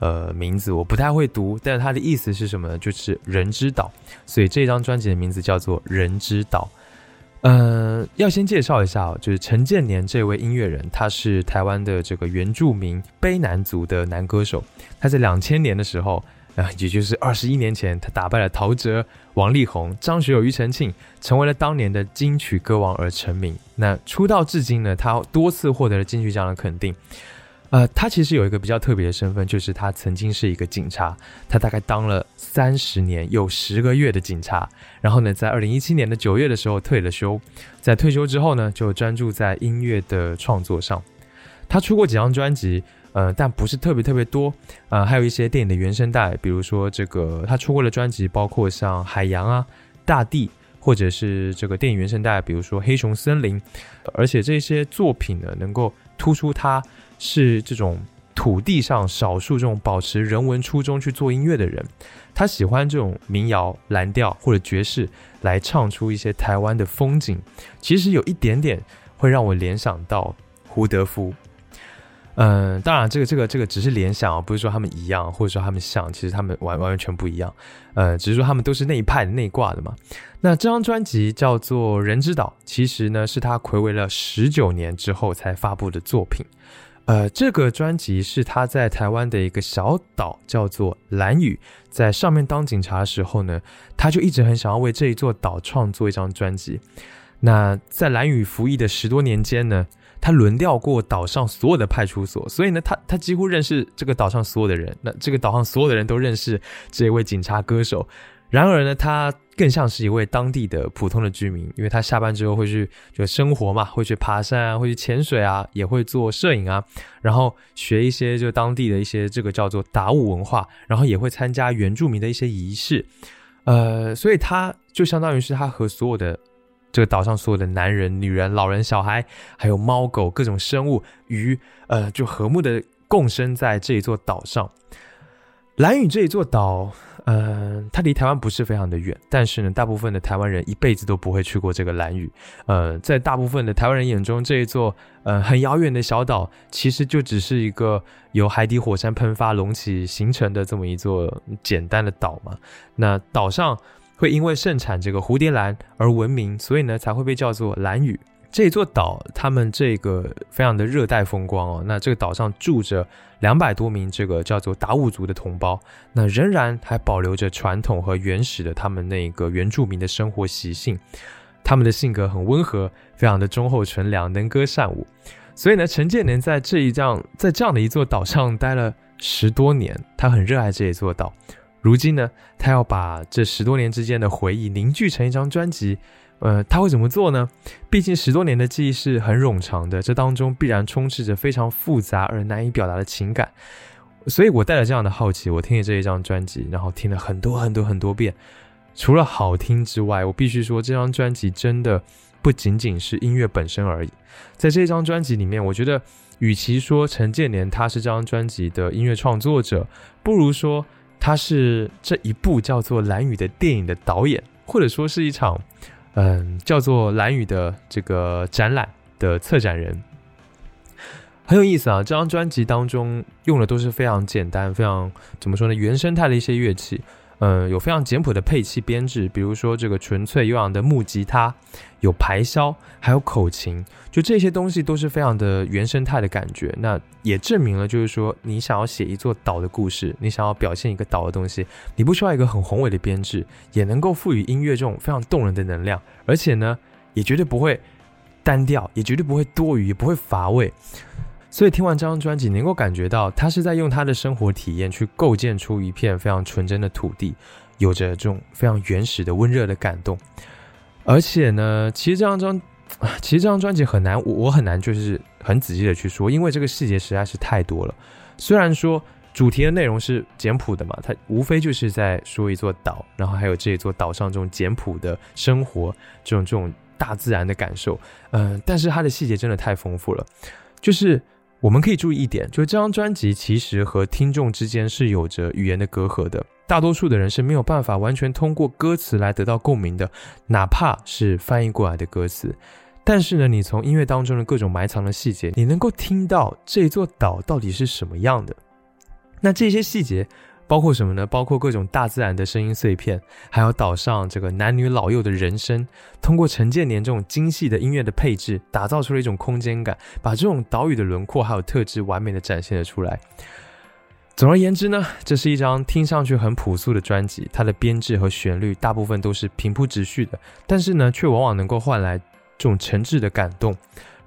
呃名字，我不太会读，但是它的意思是什么呢？就是人之岛，所以这张专辑的名字叫做人之岛。呃，要先介绍一下哦，就是陈建年这位音乐人，他是台湾的这个原住民卑南族的男歌手。他在两千年的时候，啊，也就是二十一年前，他打败了陶喆、王力宏、张学友、庾澄庆，成为了当年的金曲歌王而成名。那出道至今呢，他多次获得了金曲奖的肯定。呃，他其实有一个比较特别的身份，就是他曾经是一个警察，他大概当了三十年有十个月的警察。然后呢，在二零一七年的九月的时候退了休，在退休之后呢，就专注在音乐的创作上。他出过几张专辑，呃，但不是特别特别多。呃，还有一些电影的原声带，比如说这个他出过的专辑，包括像《海洋》啊、《大地》，或者是这个电影原声带，比如说《黑熊森林》。而且这些作品呢，能够突出他。是这种土地上少数这种保持人文初衷去做音乐的人，他喜欢这种民谣、蓝调或者爵士来唱出一些台湾的风景。其实有一点点会让我联想到胡德夫。嗯，当然这个这个这个只是联想啊，不是说他们一样，或者说他们像，其实他们完完全不一样。呃，只是说他们都是那一派的内挂的嘛。那这张专辑叫做《人之岛》，其实呢是他暌违了十九年之后才发布的作品。呃，这个专辑是他在台湾的一个小岛，叫做蓝屿，在上面当警察的时候呢，他就一直很想要为这一座岛创作一张专辑。那在蓝屿服役的十多年间呢，他轮调过岛上所有的派出所，所以呢，他他几乎认识这个岛上所有的人。那这个岛上所有的人都认识这位警察歌手。然而呢，他更像是一位当地的普通的居民，因为他下班之后会去就生活嘛，会去爬山啊，会去潜水啊，也会做摄影啊，然后学一些就当地的一些这个叫做达悟文化，然后也会参加原住民的一些仪式，呃，所以他就相当于是他和所有的这个岛上所有的男人、女人、老人、小孩，还有猫狗各种生物鱼，呃，就和睦的共生在这一座岛上。蓝屿这一座岛。嗯，它离台湾不是非常的远，但是呢，大部分的台湾人一辈子都不会去过这个蓝屿。呃，在大部分的台湾人眼中，这一座呃很遥远的小岛，其实就只是一个由海底火山喷发隆起形成的这么一座简单的岛嘛。那岛上会因为盛产这个蝴蝶兰而闻名，所以呢才会被叫做蓝屿。这座岛，他们这个非常的热带风光哦。那这个岛上住着两百多名这个叫做达悟族的同胞，那仍然还保留着传统和原始的他们那个原住民的生活习性。他们的性格很温和，非常的忠厚纯良，能歌善舞。所以呢，陈建年在这一样在这样的一座岛上待了十多年，他很热爱这一座岛。如今呢，他要把这十多年之间的回忆凝聚成一张专辑。呃，他会怎么做呢？毕竟十多年的记忆是很冗长的，这当中必然充斥着非常复杂而难以表达的情感。所以我带着这样的好奇，我听了这一张专辑，然后听了很多很多很多遍。除了好听之外，我必须说，这张专辑真的不仅仅是音乐本身而已。在这张专辑里面，我觉得，与其说陈建年他是这张专辑的音乐创作者，不如说他是这一部叫做《蓝雨》的电影的导演，或者说是一场，嗯，叫做《蓝雨》的这个展览的策展人。很有意思啊！这张专辑当中用的都是非常简单、非常怎么说呢？原生态的一些乐器。嗯，有非常简朴的配器编制，比如说这个纯粹悠扬的木吉他，有排箫，还有口琴，就这些东西都是非常的原生态的感觉。那也证明了，就是说你想要写一座岛的故事，你想要表现一个岛的东西，你不需要一个很宏伟的编制，也能够赋予音乐这种非常动人的能量，而且呢，也绝对不会单调，也绝对不会多余，也不会乏味。所以听完这张专辑，能够感觉到他是在用他的生活体验去构建出一片非常纯真的土地，有着这种非常原始的温热的感动。而且呢，其实这张专，其实这张专辑很难，我我很难就是很仔细的去说，因为这个细节实在是太多了。虽然说主题的内容是简朴的嘛，它无非就是在说一座岛，然后还有这一座岛上这种简朴的生活，这种这种大自然的感受。嗯，但是它的细节真的太丰富了，就是。我们可以注意一点，就是这张专辑其实和听众之间是有着语言的隔阂的，大多数的人是没有办法完全通过歌词来得到共鸣的，哪怕是翻译过来的歌词。但是呢，你从音乐当中的各种埋藏的细节，你能够听到这座岛到底是什么样的。那这些细节。包括什么呢？包括各种大自然的声音碎片，还有岛上这个男女老幼的人声。通过陈建年这种精细的音乐的配置，打造出了一种空间感，把这种岛屿的轮廓还有特质完美的展现了出来。总而言之呢，这是一张听上去很朴素的专辑，它的编制和旋律大部分都是平铺直叙的，但是呢，却往往能够换来这种诚挚的感动。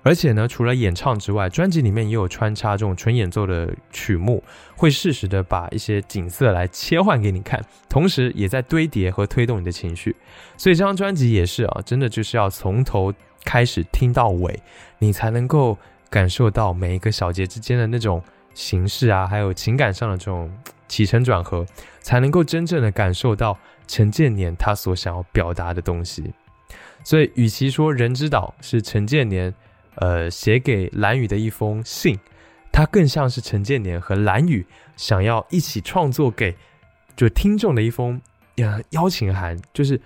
而且呢，除了演唱之外，专辑里面也有穿插这种纯演奏的曲目，会适时的把一些景色来切换给你看，同时也在堆叠和推动你的情绪。所以这张专辑也是啊，真的就是要从头开始听到尾，你才能够感受到每一个小节之间的那种形式啊，还有情感上的这种起承转合，才能够真正的感受到陈建年他所想要表达的东西。所以，与其说《人之岛》是陈建年。呃，写给蓝雨的一封信，它更像是陈建年和蓝雨想要一起创作给就听众的一封呃邀请函，就是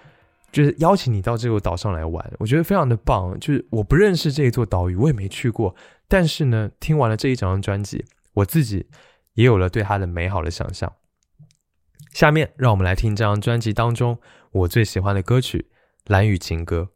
就是邀请你到这个岛上来玩，我觉得非常的棒。就是我不认识这一座岛屿，我也没去过，但是呢，听完了这一整张专辑，我自己也有了对它的美好的想象。下面让我们来听这张专辑当中我最喜欢的歌曲《蓝雨情歌》。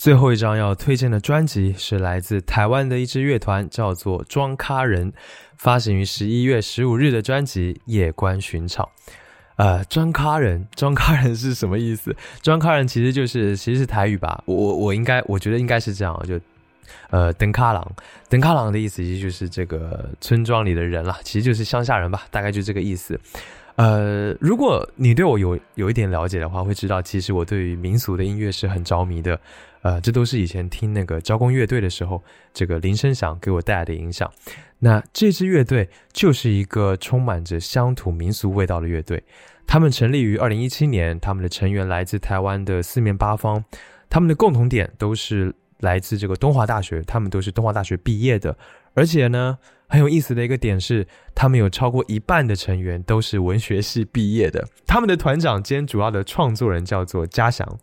最后一张要推荐的专辑是来自台湾的一支乐团，叫做庄咖人，发行于十一月十五日的专辑《夜观寻常》。呃，庄咖人，庄咖人是什么意思？庄咖人其实就是其实是台语吧，我我我应该我觉得应该是这样，就呃登咖郎，登咖郎的意思其实就是这个村庄里的人啦，其实就是乡下人吧，大概就这个意思。呃，如果你对我有有一点了解的话，会知道其实我对于民俗的音乐是很着迷的。呃，这都是以前听那个交工乐队的时候，这个林声响给我带来的影响。那这支乐队就是一个充满着乡土民俗味道的乐队。他们成立于二零一七年，他们的成员来自台湾的四面八方，他们的共同点都是来自这个东华大学，他们都是东华大学毕业的。而且呢，很有意思的一个点是，他们有超过一半的成员都是文学系毕业的。他们的团长兼主要的创作人叫做嘉祥。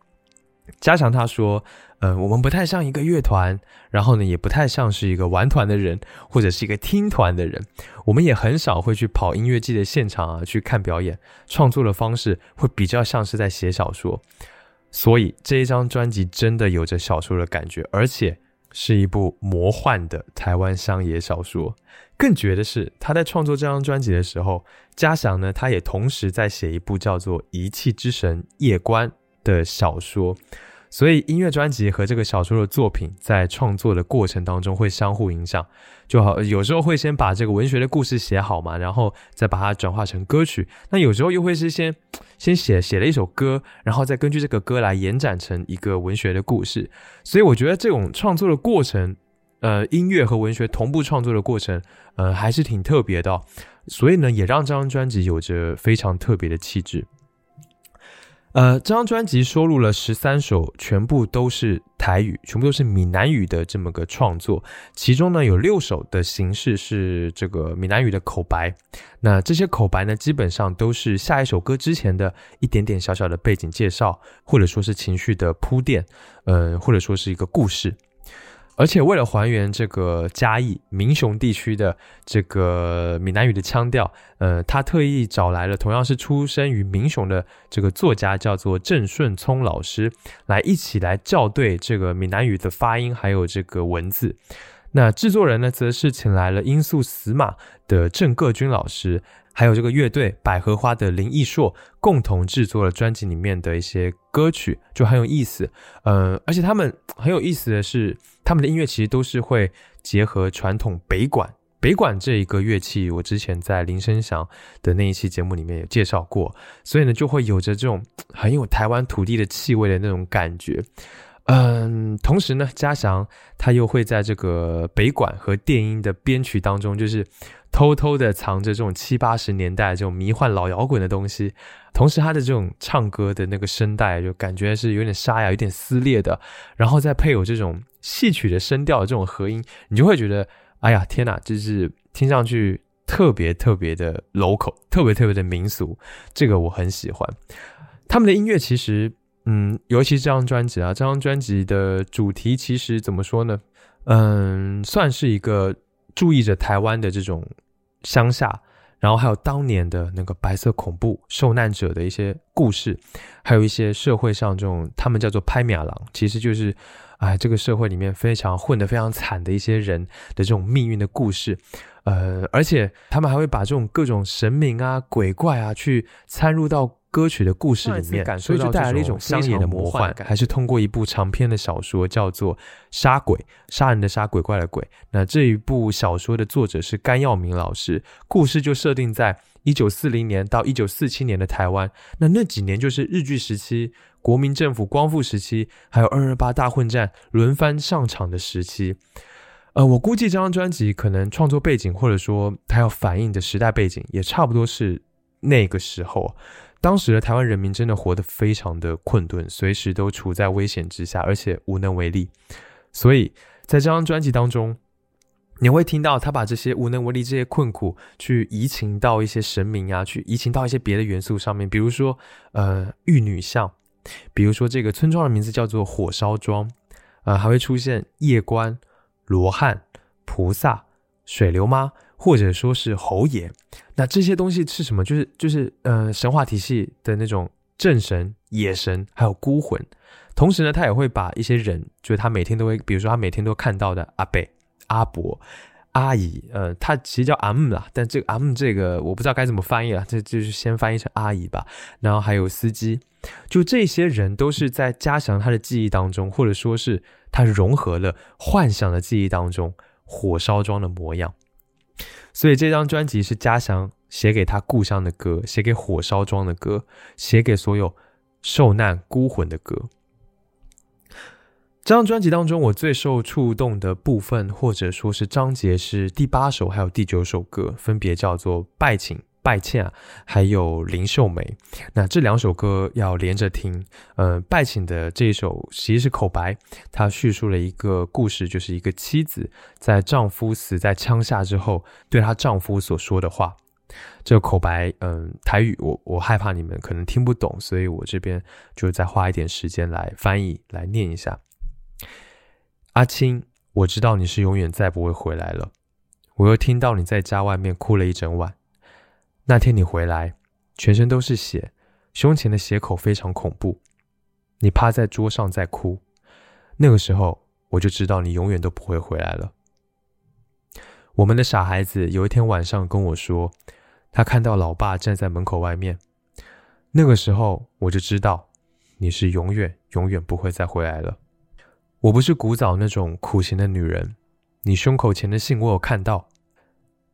嘉祥他说。嗯，我们不太像一个乐团，然后呢，也不太像是一个玩团的人，或者是一个听团的人。我们也很少会去跑音乐季的现场啊，去看表演。创作的方式会比较像是在写小说，所以这一张专辑真的有着小说的感觉，而且是一部魔幻的台湾乡野小说。更绝的是，他在创作这张专辑的时候，嘉祥呢，他也同时在写一部叫做《遗弃之神夜观》的小说。所以音乐专辑和这个小说的作品在创作的过程当中会相互影响，就好有时候会先把这个文学的故事写好嘛，然后再把它转化成歌曲。那有时候又会是先先写写了一首歌，然后再根据这个歌来延展成一个文学的故事。所以我觉得这种创作的过程，呃，音乐和文学同步创作的过程，呃，还是挺特别的。所以呢，也让这张专辑有着非常特别的气质。呃，这张专辑收录了十三首，全部都是台语，全部都是闽南语的这么个创作。其中呢，有六首的形式是这个闽南语的口白。那这些口白呢，基本上都是下一首歌之前的一点点小小的背景介绍，或者说是情绪的铺垫，呃，或者说是一个故事。而且为了还原这个嘉义民雄地区的这个闽南语的腔调，呃，他特意找来了同样是出生于民雄的这个作家，叫做郑顺聪老师，来一起来校对这个闽南语的发音还有这个文字。那制作人呢，则是请来了音速死马的郑各军老师。还有这个乐队百合花的林奕硕共同制作了专辑里面的一些歌曲，就很有意思。呃，而且他们很有意思的是，他们的音乐其实都是会结合传统北管。北管这一个乐器，我之前在林声祥的那一期节目里面有介绍过，所以呢，就会有着这种很有台湾土地的气味的那种感觉。嗯，同时呢，嘉祥他又会在这个北管和电音的编曲当中，就是。偷偷的藏着这种七八十年代这种迷幻老摇滚的东西，同时他的这种唱歌的那个声带就感觉是有点沙哑、有点撕裂的，然后再配有这种戏曲的声调的这种合音，你就会觉得，哎呀，天哪，就是听上去特别特别的 local，特别特别的民俗，这个我很喜欢。他们的音乐其实，嗯，尤其这张专辑啊，这张专辑的主题其实怎么说呢？嗯，算是一个。注意着台湾的这种乡下，然后还有当年的那个白色恐怖受难者的一些故事，还有一些社会上这种他们叫做拍米郎，其实就是啊这个社会里面非常混得非常惨的一些人的这种命运的故事，呃，而且他们还会把这种各种神明啊、鬼怪啊去参入到。歌曲的故事里面，所以就带来了一种乡野的魔幻，还是通过一部长篇的小说，叫做《杀鬼》，杀人的杀，鬼怪的鬼。那这一部小说的作者是甘耀明老师，故事就设定在一九四零年到一九四七年的台湾。那那几年就是日据时期、国民政府光复时期，还有二二八大混战轮番上场的时期。呃，我估计这张专辑可能创作背景，或者说它要反映的时代背景，也差不多是那个时候。当时的台湾人民真的活得非常的困顿，随时都处在危险之下，而且无能为力。所以在这张专辑当中，你会听到他把这些无能为力、这些困苦，去移情到一些神明啊，去移情到一些别的元素上面，比如说呃玉女像，比如说这个村庄的名字叫做火烧庄，呃还会出现夜观、罗汉、菩萨、水流妈。或者说是侯爷，那这些东西是什么？就是就是呃神话体系的那种正神、野神，还有孤魂。同时呢，他也会把一些人，就是他每天都会，比如说他每天都看到的阿贝、阿伯、阿姨，呃，他其实叫阿姆啦，但这个阿姆这个我不知道该怎么翻译了，这就是先翻译成阿姨吧。然后还有司机，就这些人都是在加强他的记忆当中，或者说是他融合了幻想的记忆当中火烧庄的模样。所以这张专辑是嘉祥写给他故乡的歌，写给火烧庄的歌，写给所有受难孤魂的歌。这张专辑当中，我最受触动的部分，或者说是章节，是第八首还有第九首歌，分别叫做《拜请》。拜欠还有林秀梅，那这两首歌要连着听。呃，拜请的这一首其实是口白，它叙述了一个故事，就是一个妻子在丈夫死在枪下之后，对她丈夫所说的话。这个口白，嗯，台语我我害怕你们可能听不懂，所以我这边就再花一点时间来翻译来念一下。阿青，我知道你是永远再不会回来了。我又听到你在家外面哭了一整晚。那天你回来，全身都是血，胸前的血口非常恐怖。你趴在桌上在哭，那个时候我就知道你永远都不会回来了。我们的傻孩子有一天晚上跟我说，他看到老爸站在门口外面，那个时候我就知道你是永远永远不会再回来了。我不是古早那种苦情的女人，你胸口前的信我有看到。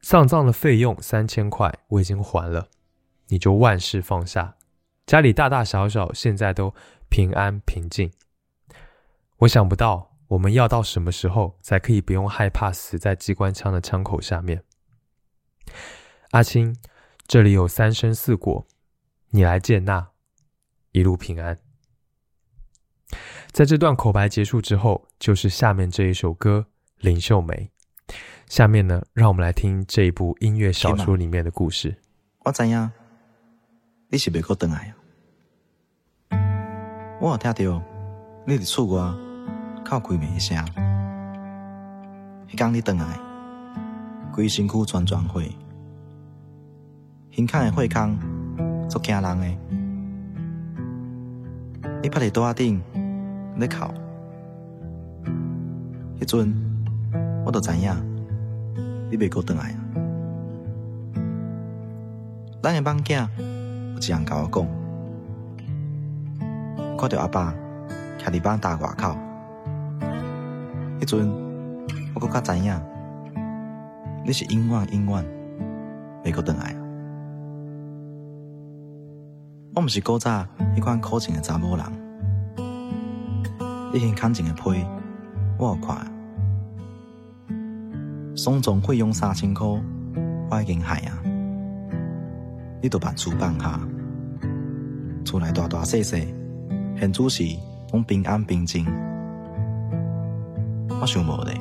丧葬的费用三千块，我已经还了，你就万事放下，家里大大小小现在都平安平静。我想不到我们要到什么时候才可以不用害怕死在机关枪的枪口下面。阿青，这里有三生四果，你来见那，一路平安。在这段口白结束之后，就是下面这一首歌《林秀梅》。下面呢，让我们来听这一部音乐小说里面的故事。我知影，你是袂过回来啊！我有听到你伫厝外靠开门声，迄天你回来，规身躯全全血，胸口的血空，足惊人的。你趴伫桌仔顶咧哭，迄阵我都知影。你袂过回来啊？咱的梦囝有一样甲我讲，看到阿爸徛伫房大外口，迄阵我搁较知影，你是永远永远袂过回来啊！我毋是古早迄款苦情的查某人，你现看情的批，我有看。丧葬费用三千块，我已经害啊！你都办厝办下，厝内大大细细，现主是拢平安平静。我想无咧，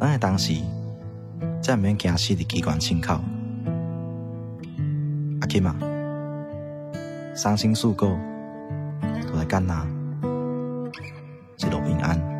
咱个当时才毋免惊死伫机关枪口。阿金啊，三心事故都来干哪？一路平安。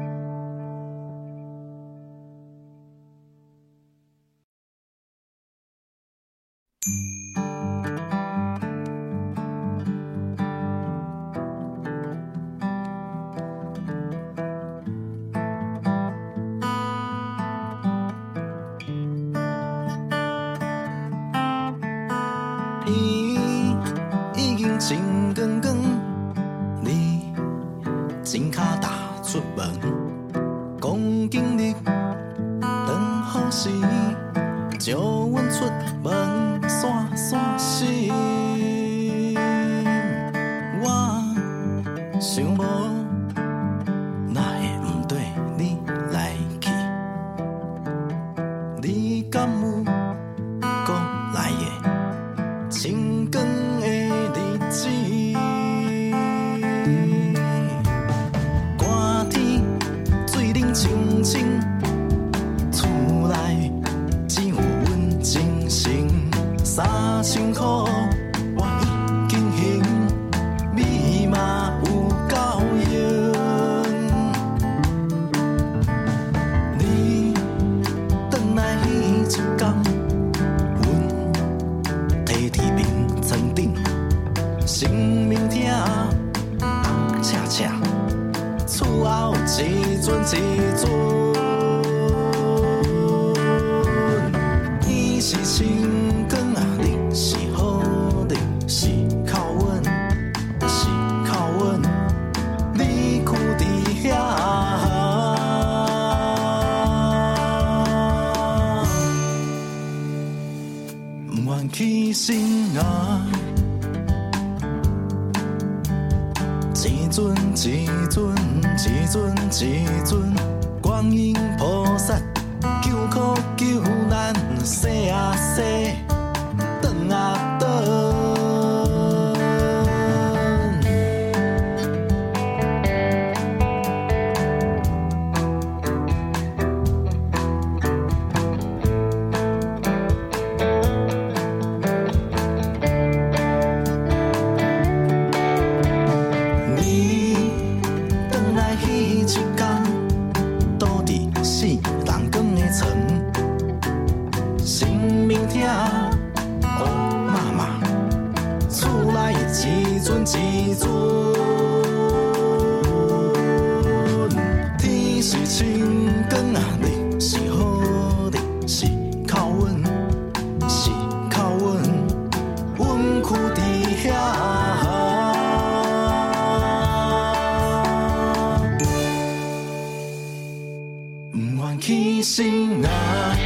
心啊。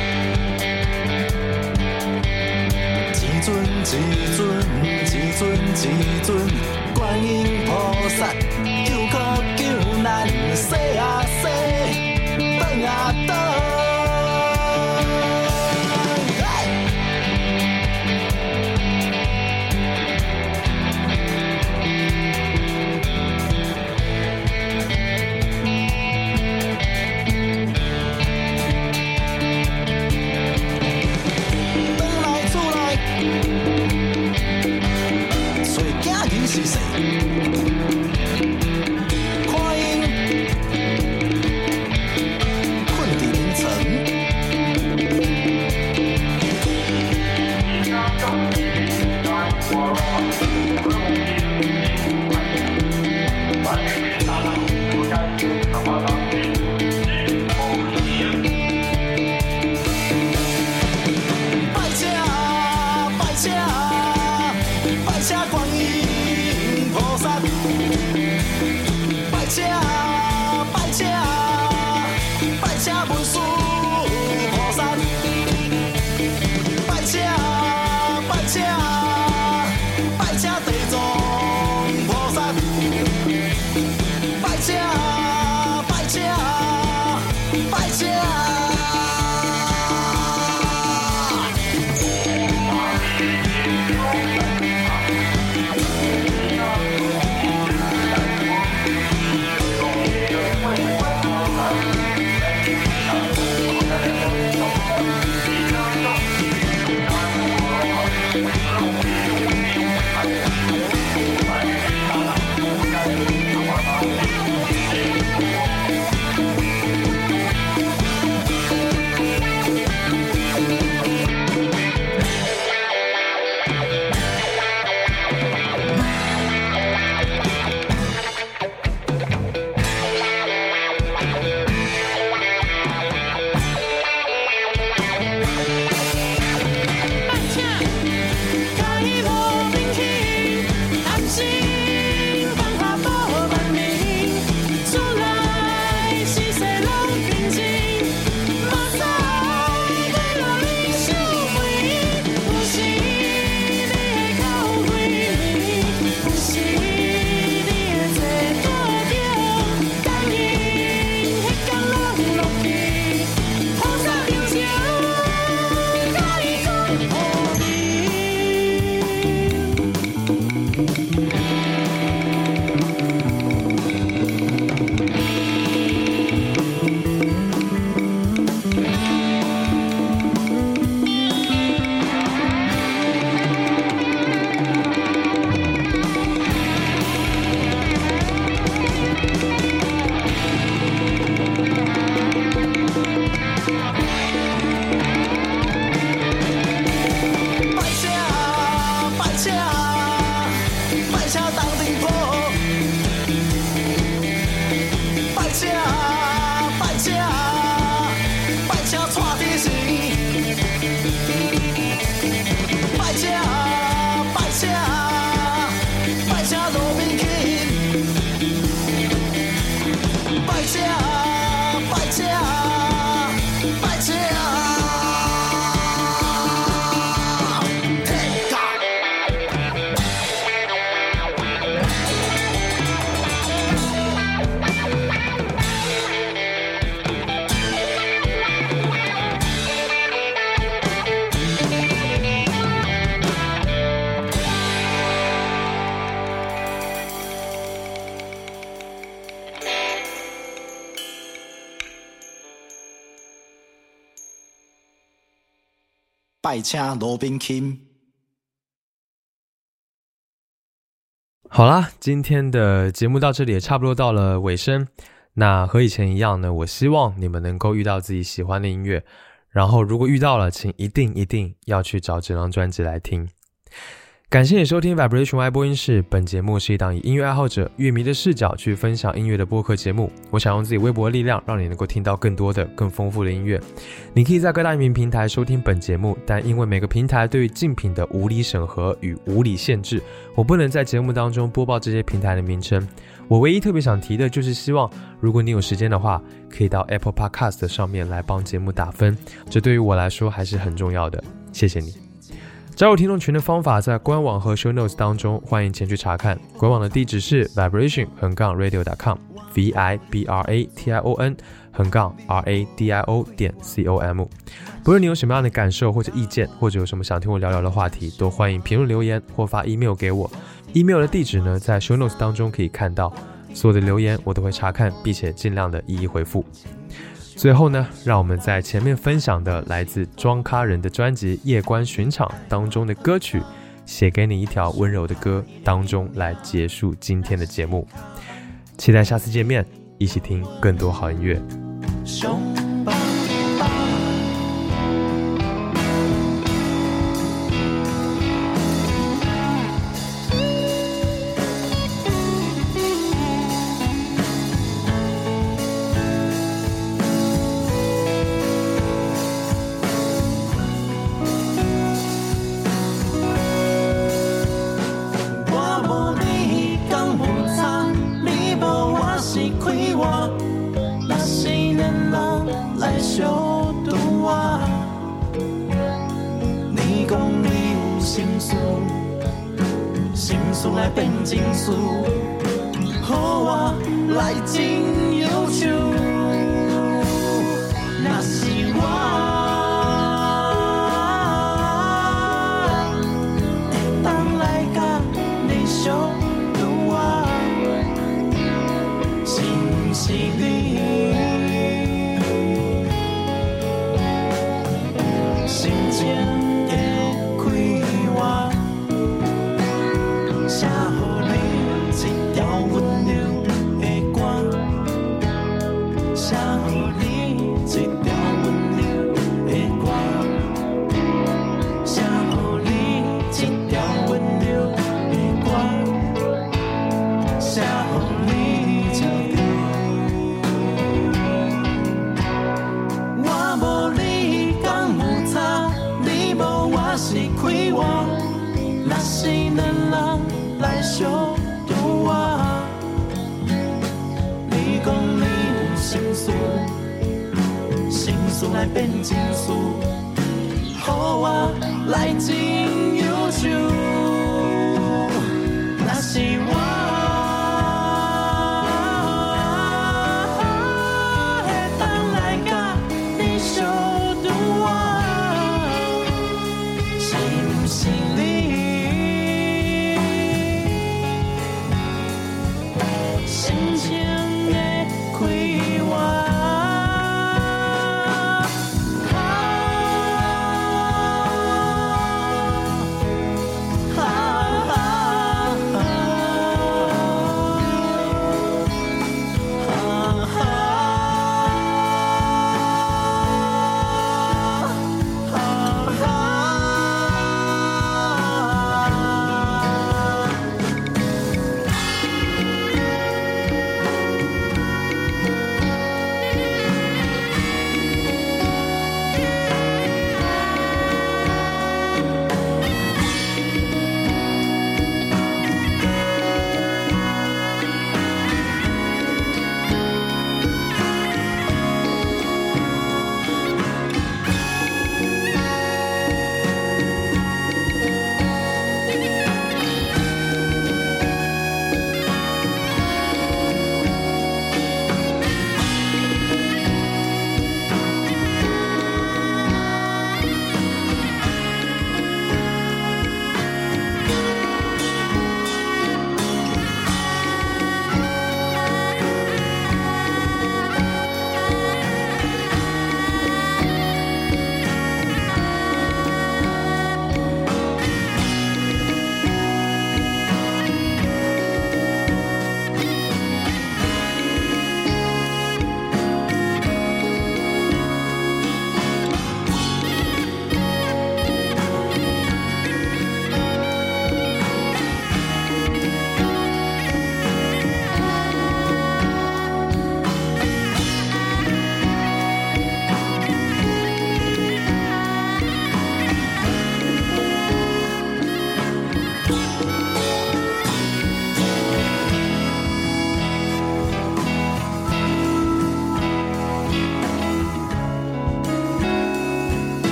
一尊一尊一尊一尊观音菩萨。拜车罗宾钦。好啦，今天的节目到这里也差不多到了尾声。那和以前一样呢，我希望你们能够遇到自己喜欢的音乐，然后如果遇到了，请一定一定要去找这张专辑来听。感谢你收听 Vibration Y 播音室，本节目是一档以音乐爱好者、乐迷的视角去分享音乐的播客节目。我想用自己微薄的力量，让你能够听到更多的、更丰富的音乐。你可以在各大音频平台收听本节目，但因为每个平台对于竞品的无理审核与无理限制，我不能在节目当中播报这些平台的名称。我唯一特别想提的就是希望，如果你有时间的话，可以到 Apple Podcast 上面来帮节目打分，这对于我来说还是很重要的。谢谢你。加入听众群的方法在官网和 show notes 当中，欢迎前去查看。官网的地址是 vibration 横杠 radio.com，v i b r a t i o n 横杠 r a d i o 点 c o m。不论你有什么样的感受或者意见，或者有什么想听我聊聊的话题，都欢迎评论留言或发 email 给我。email 的地址呢，在 show notes 当中可以看到。所有的留言我都会查看，并且尽量的一一回复。最后呢，让我们在前面分享的来自庄咖人的专辑《夜观寻常》当中的歌曲《写给你一条温柔的歌》当中来结束今天的节目。期待下次见面，一起听更多好音乐。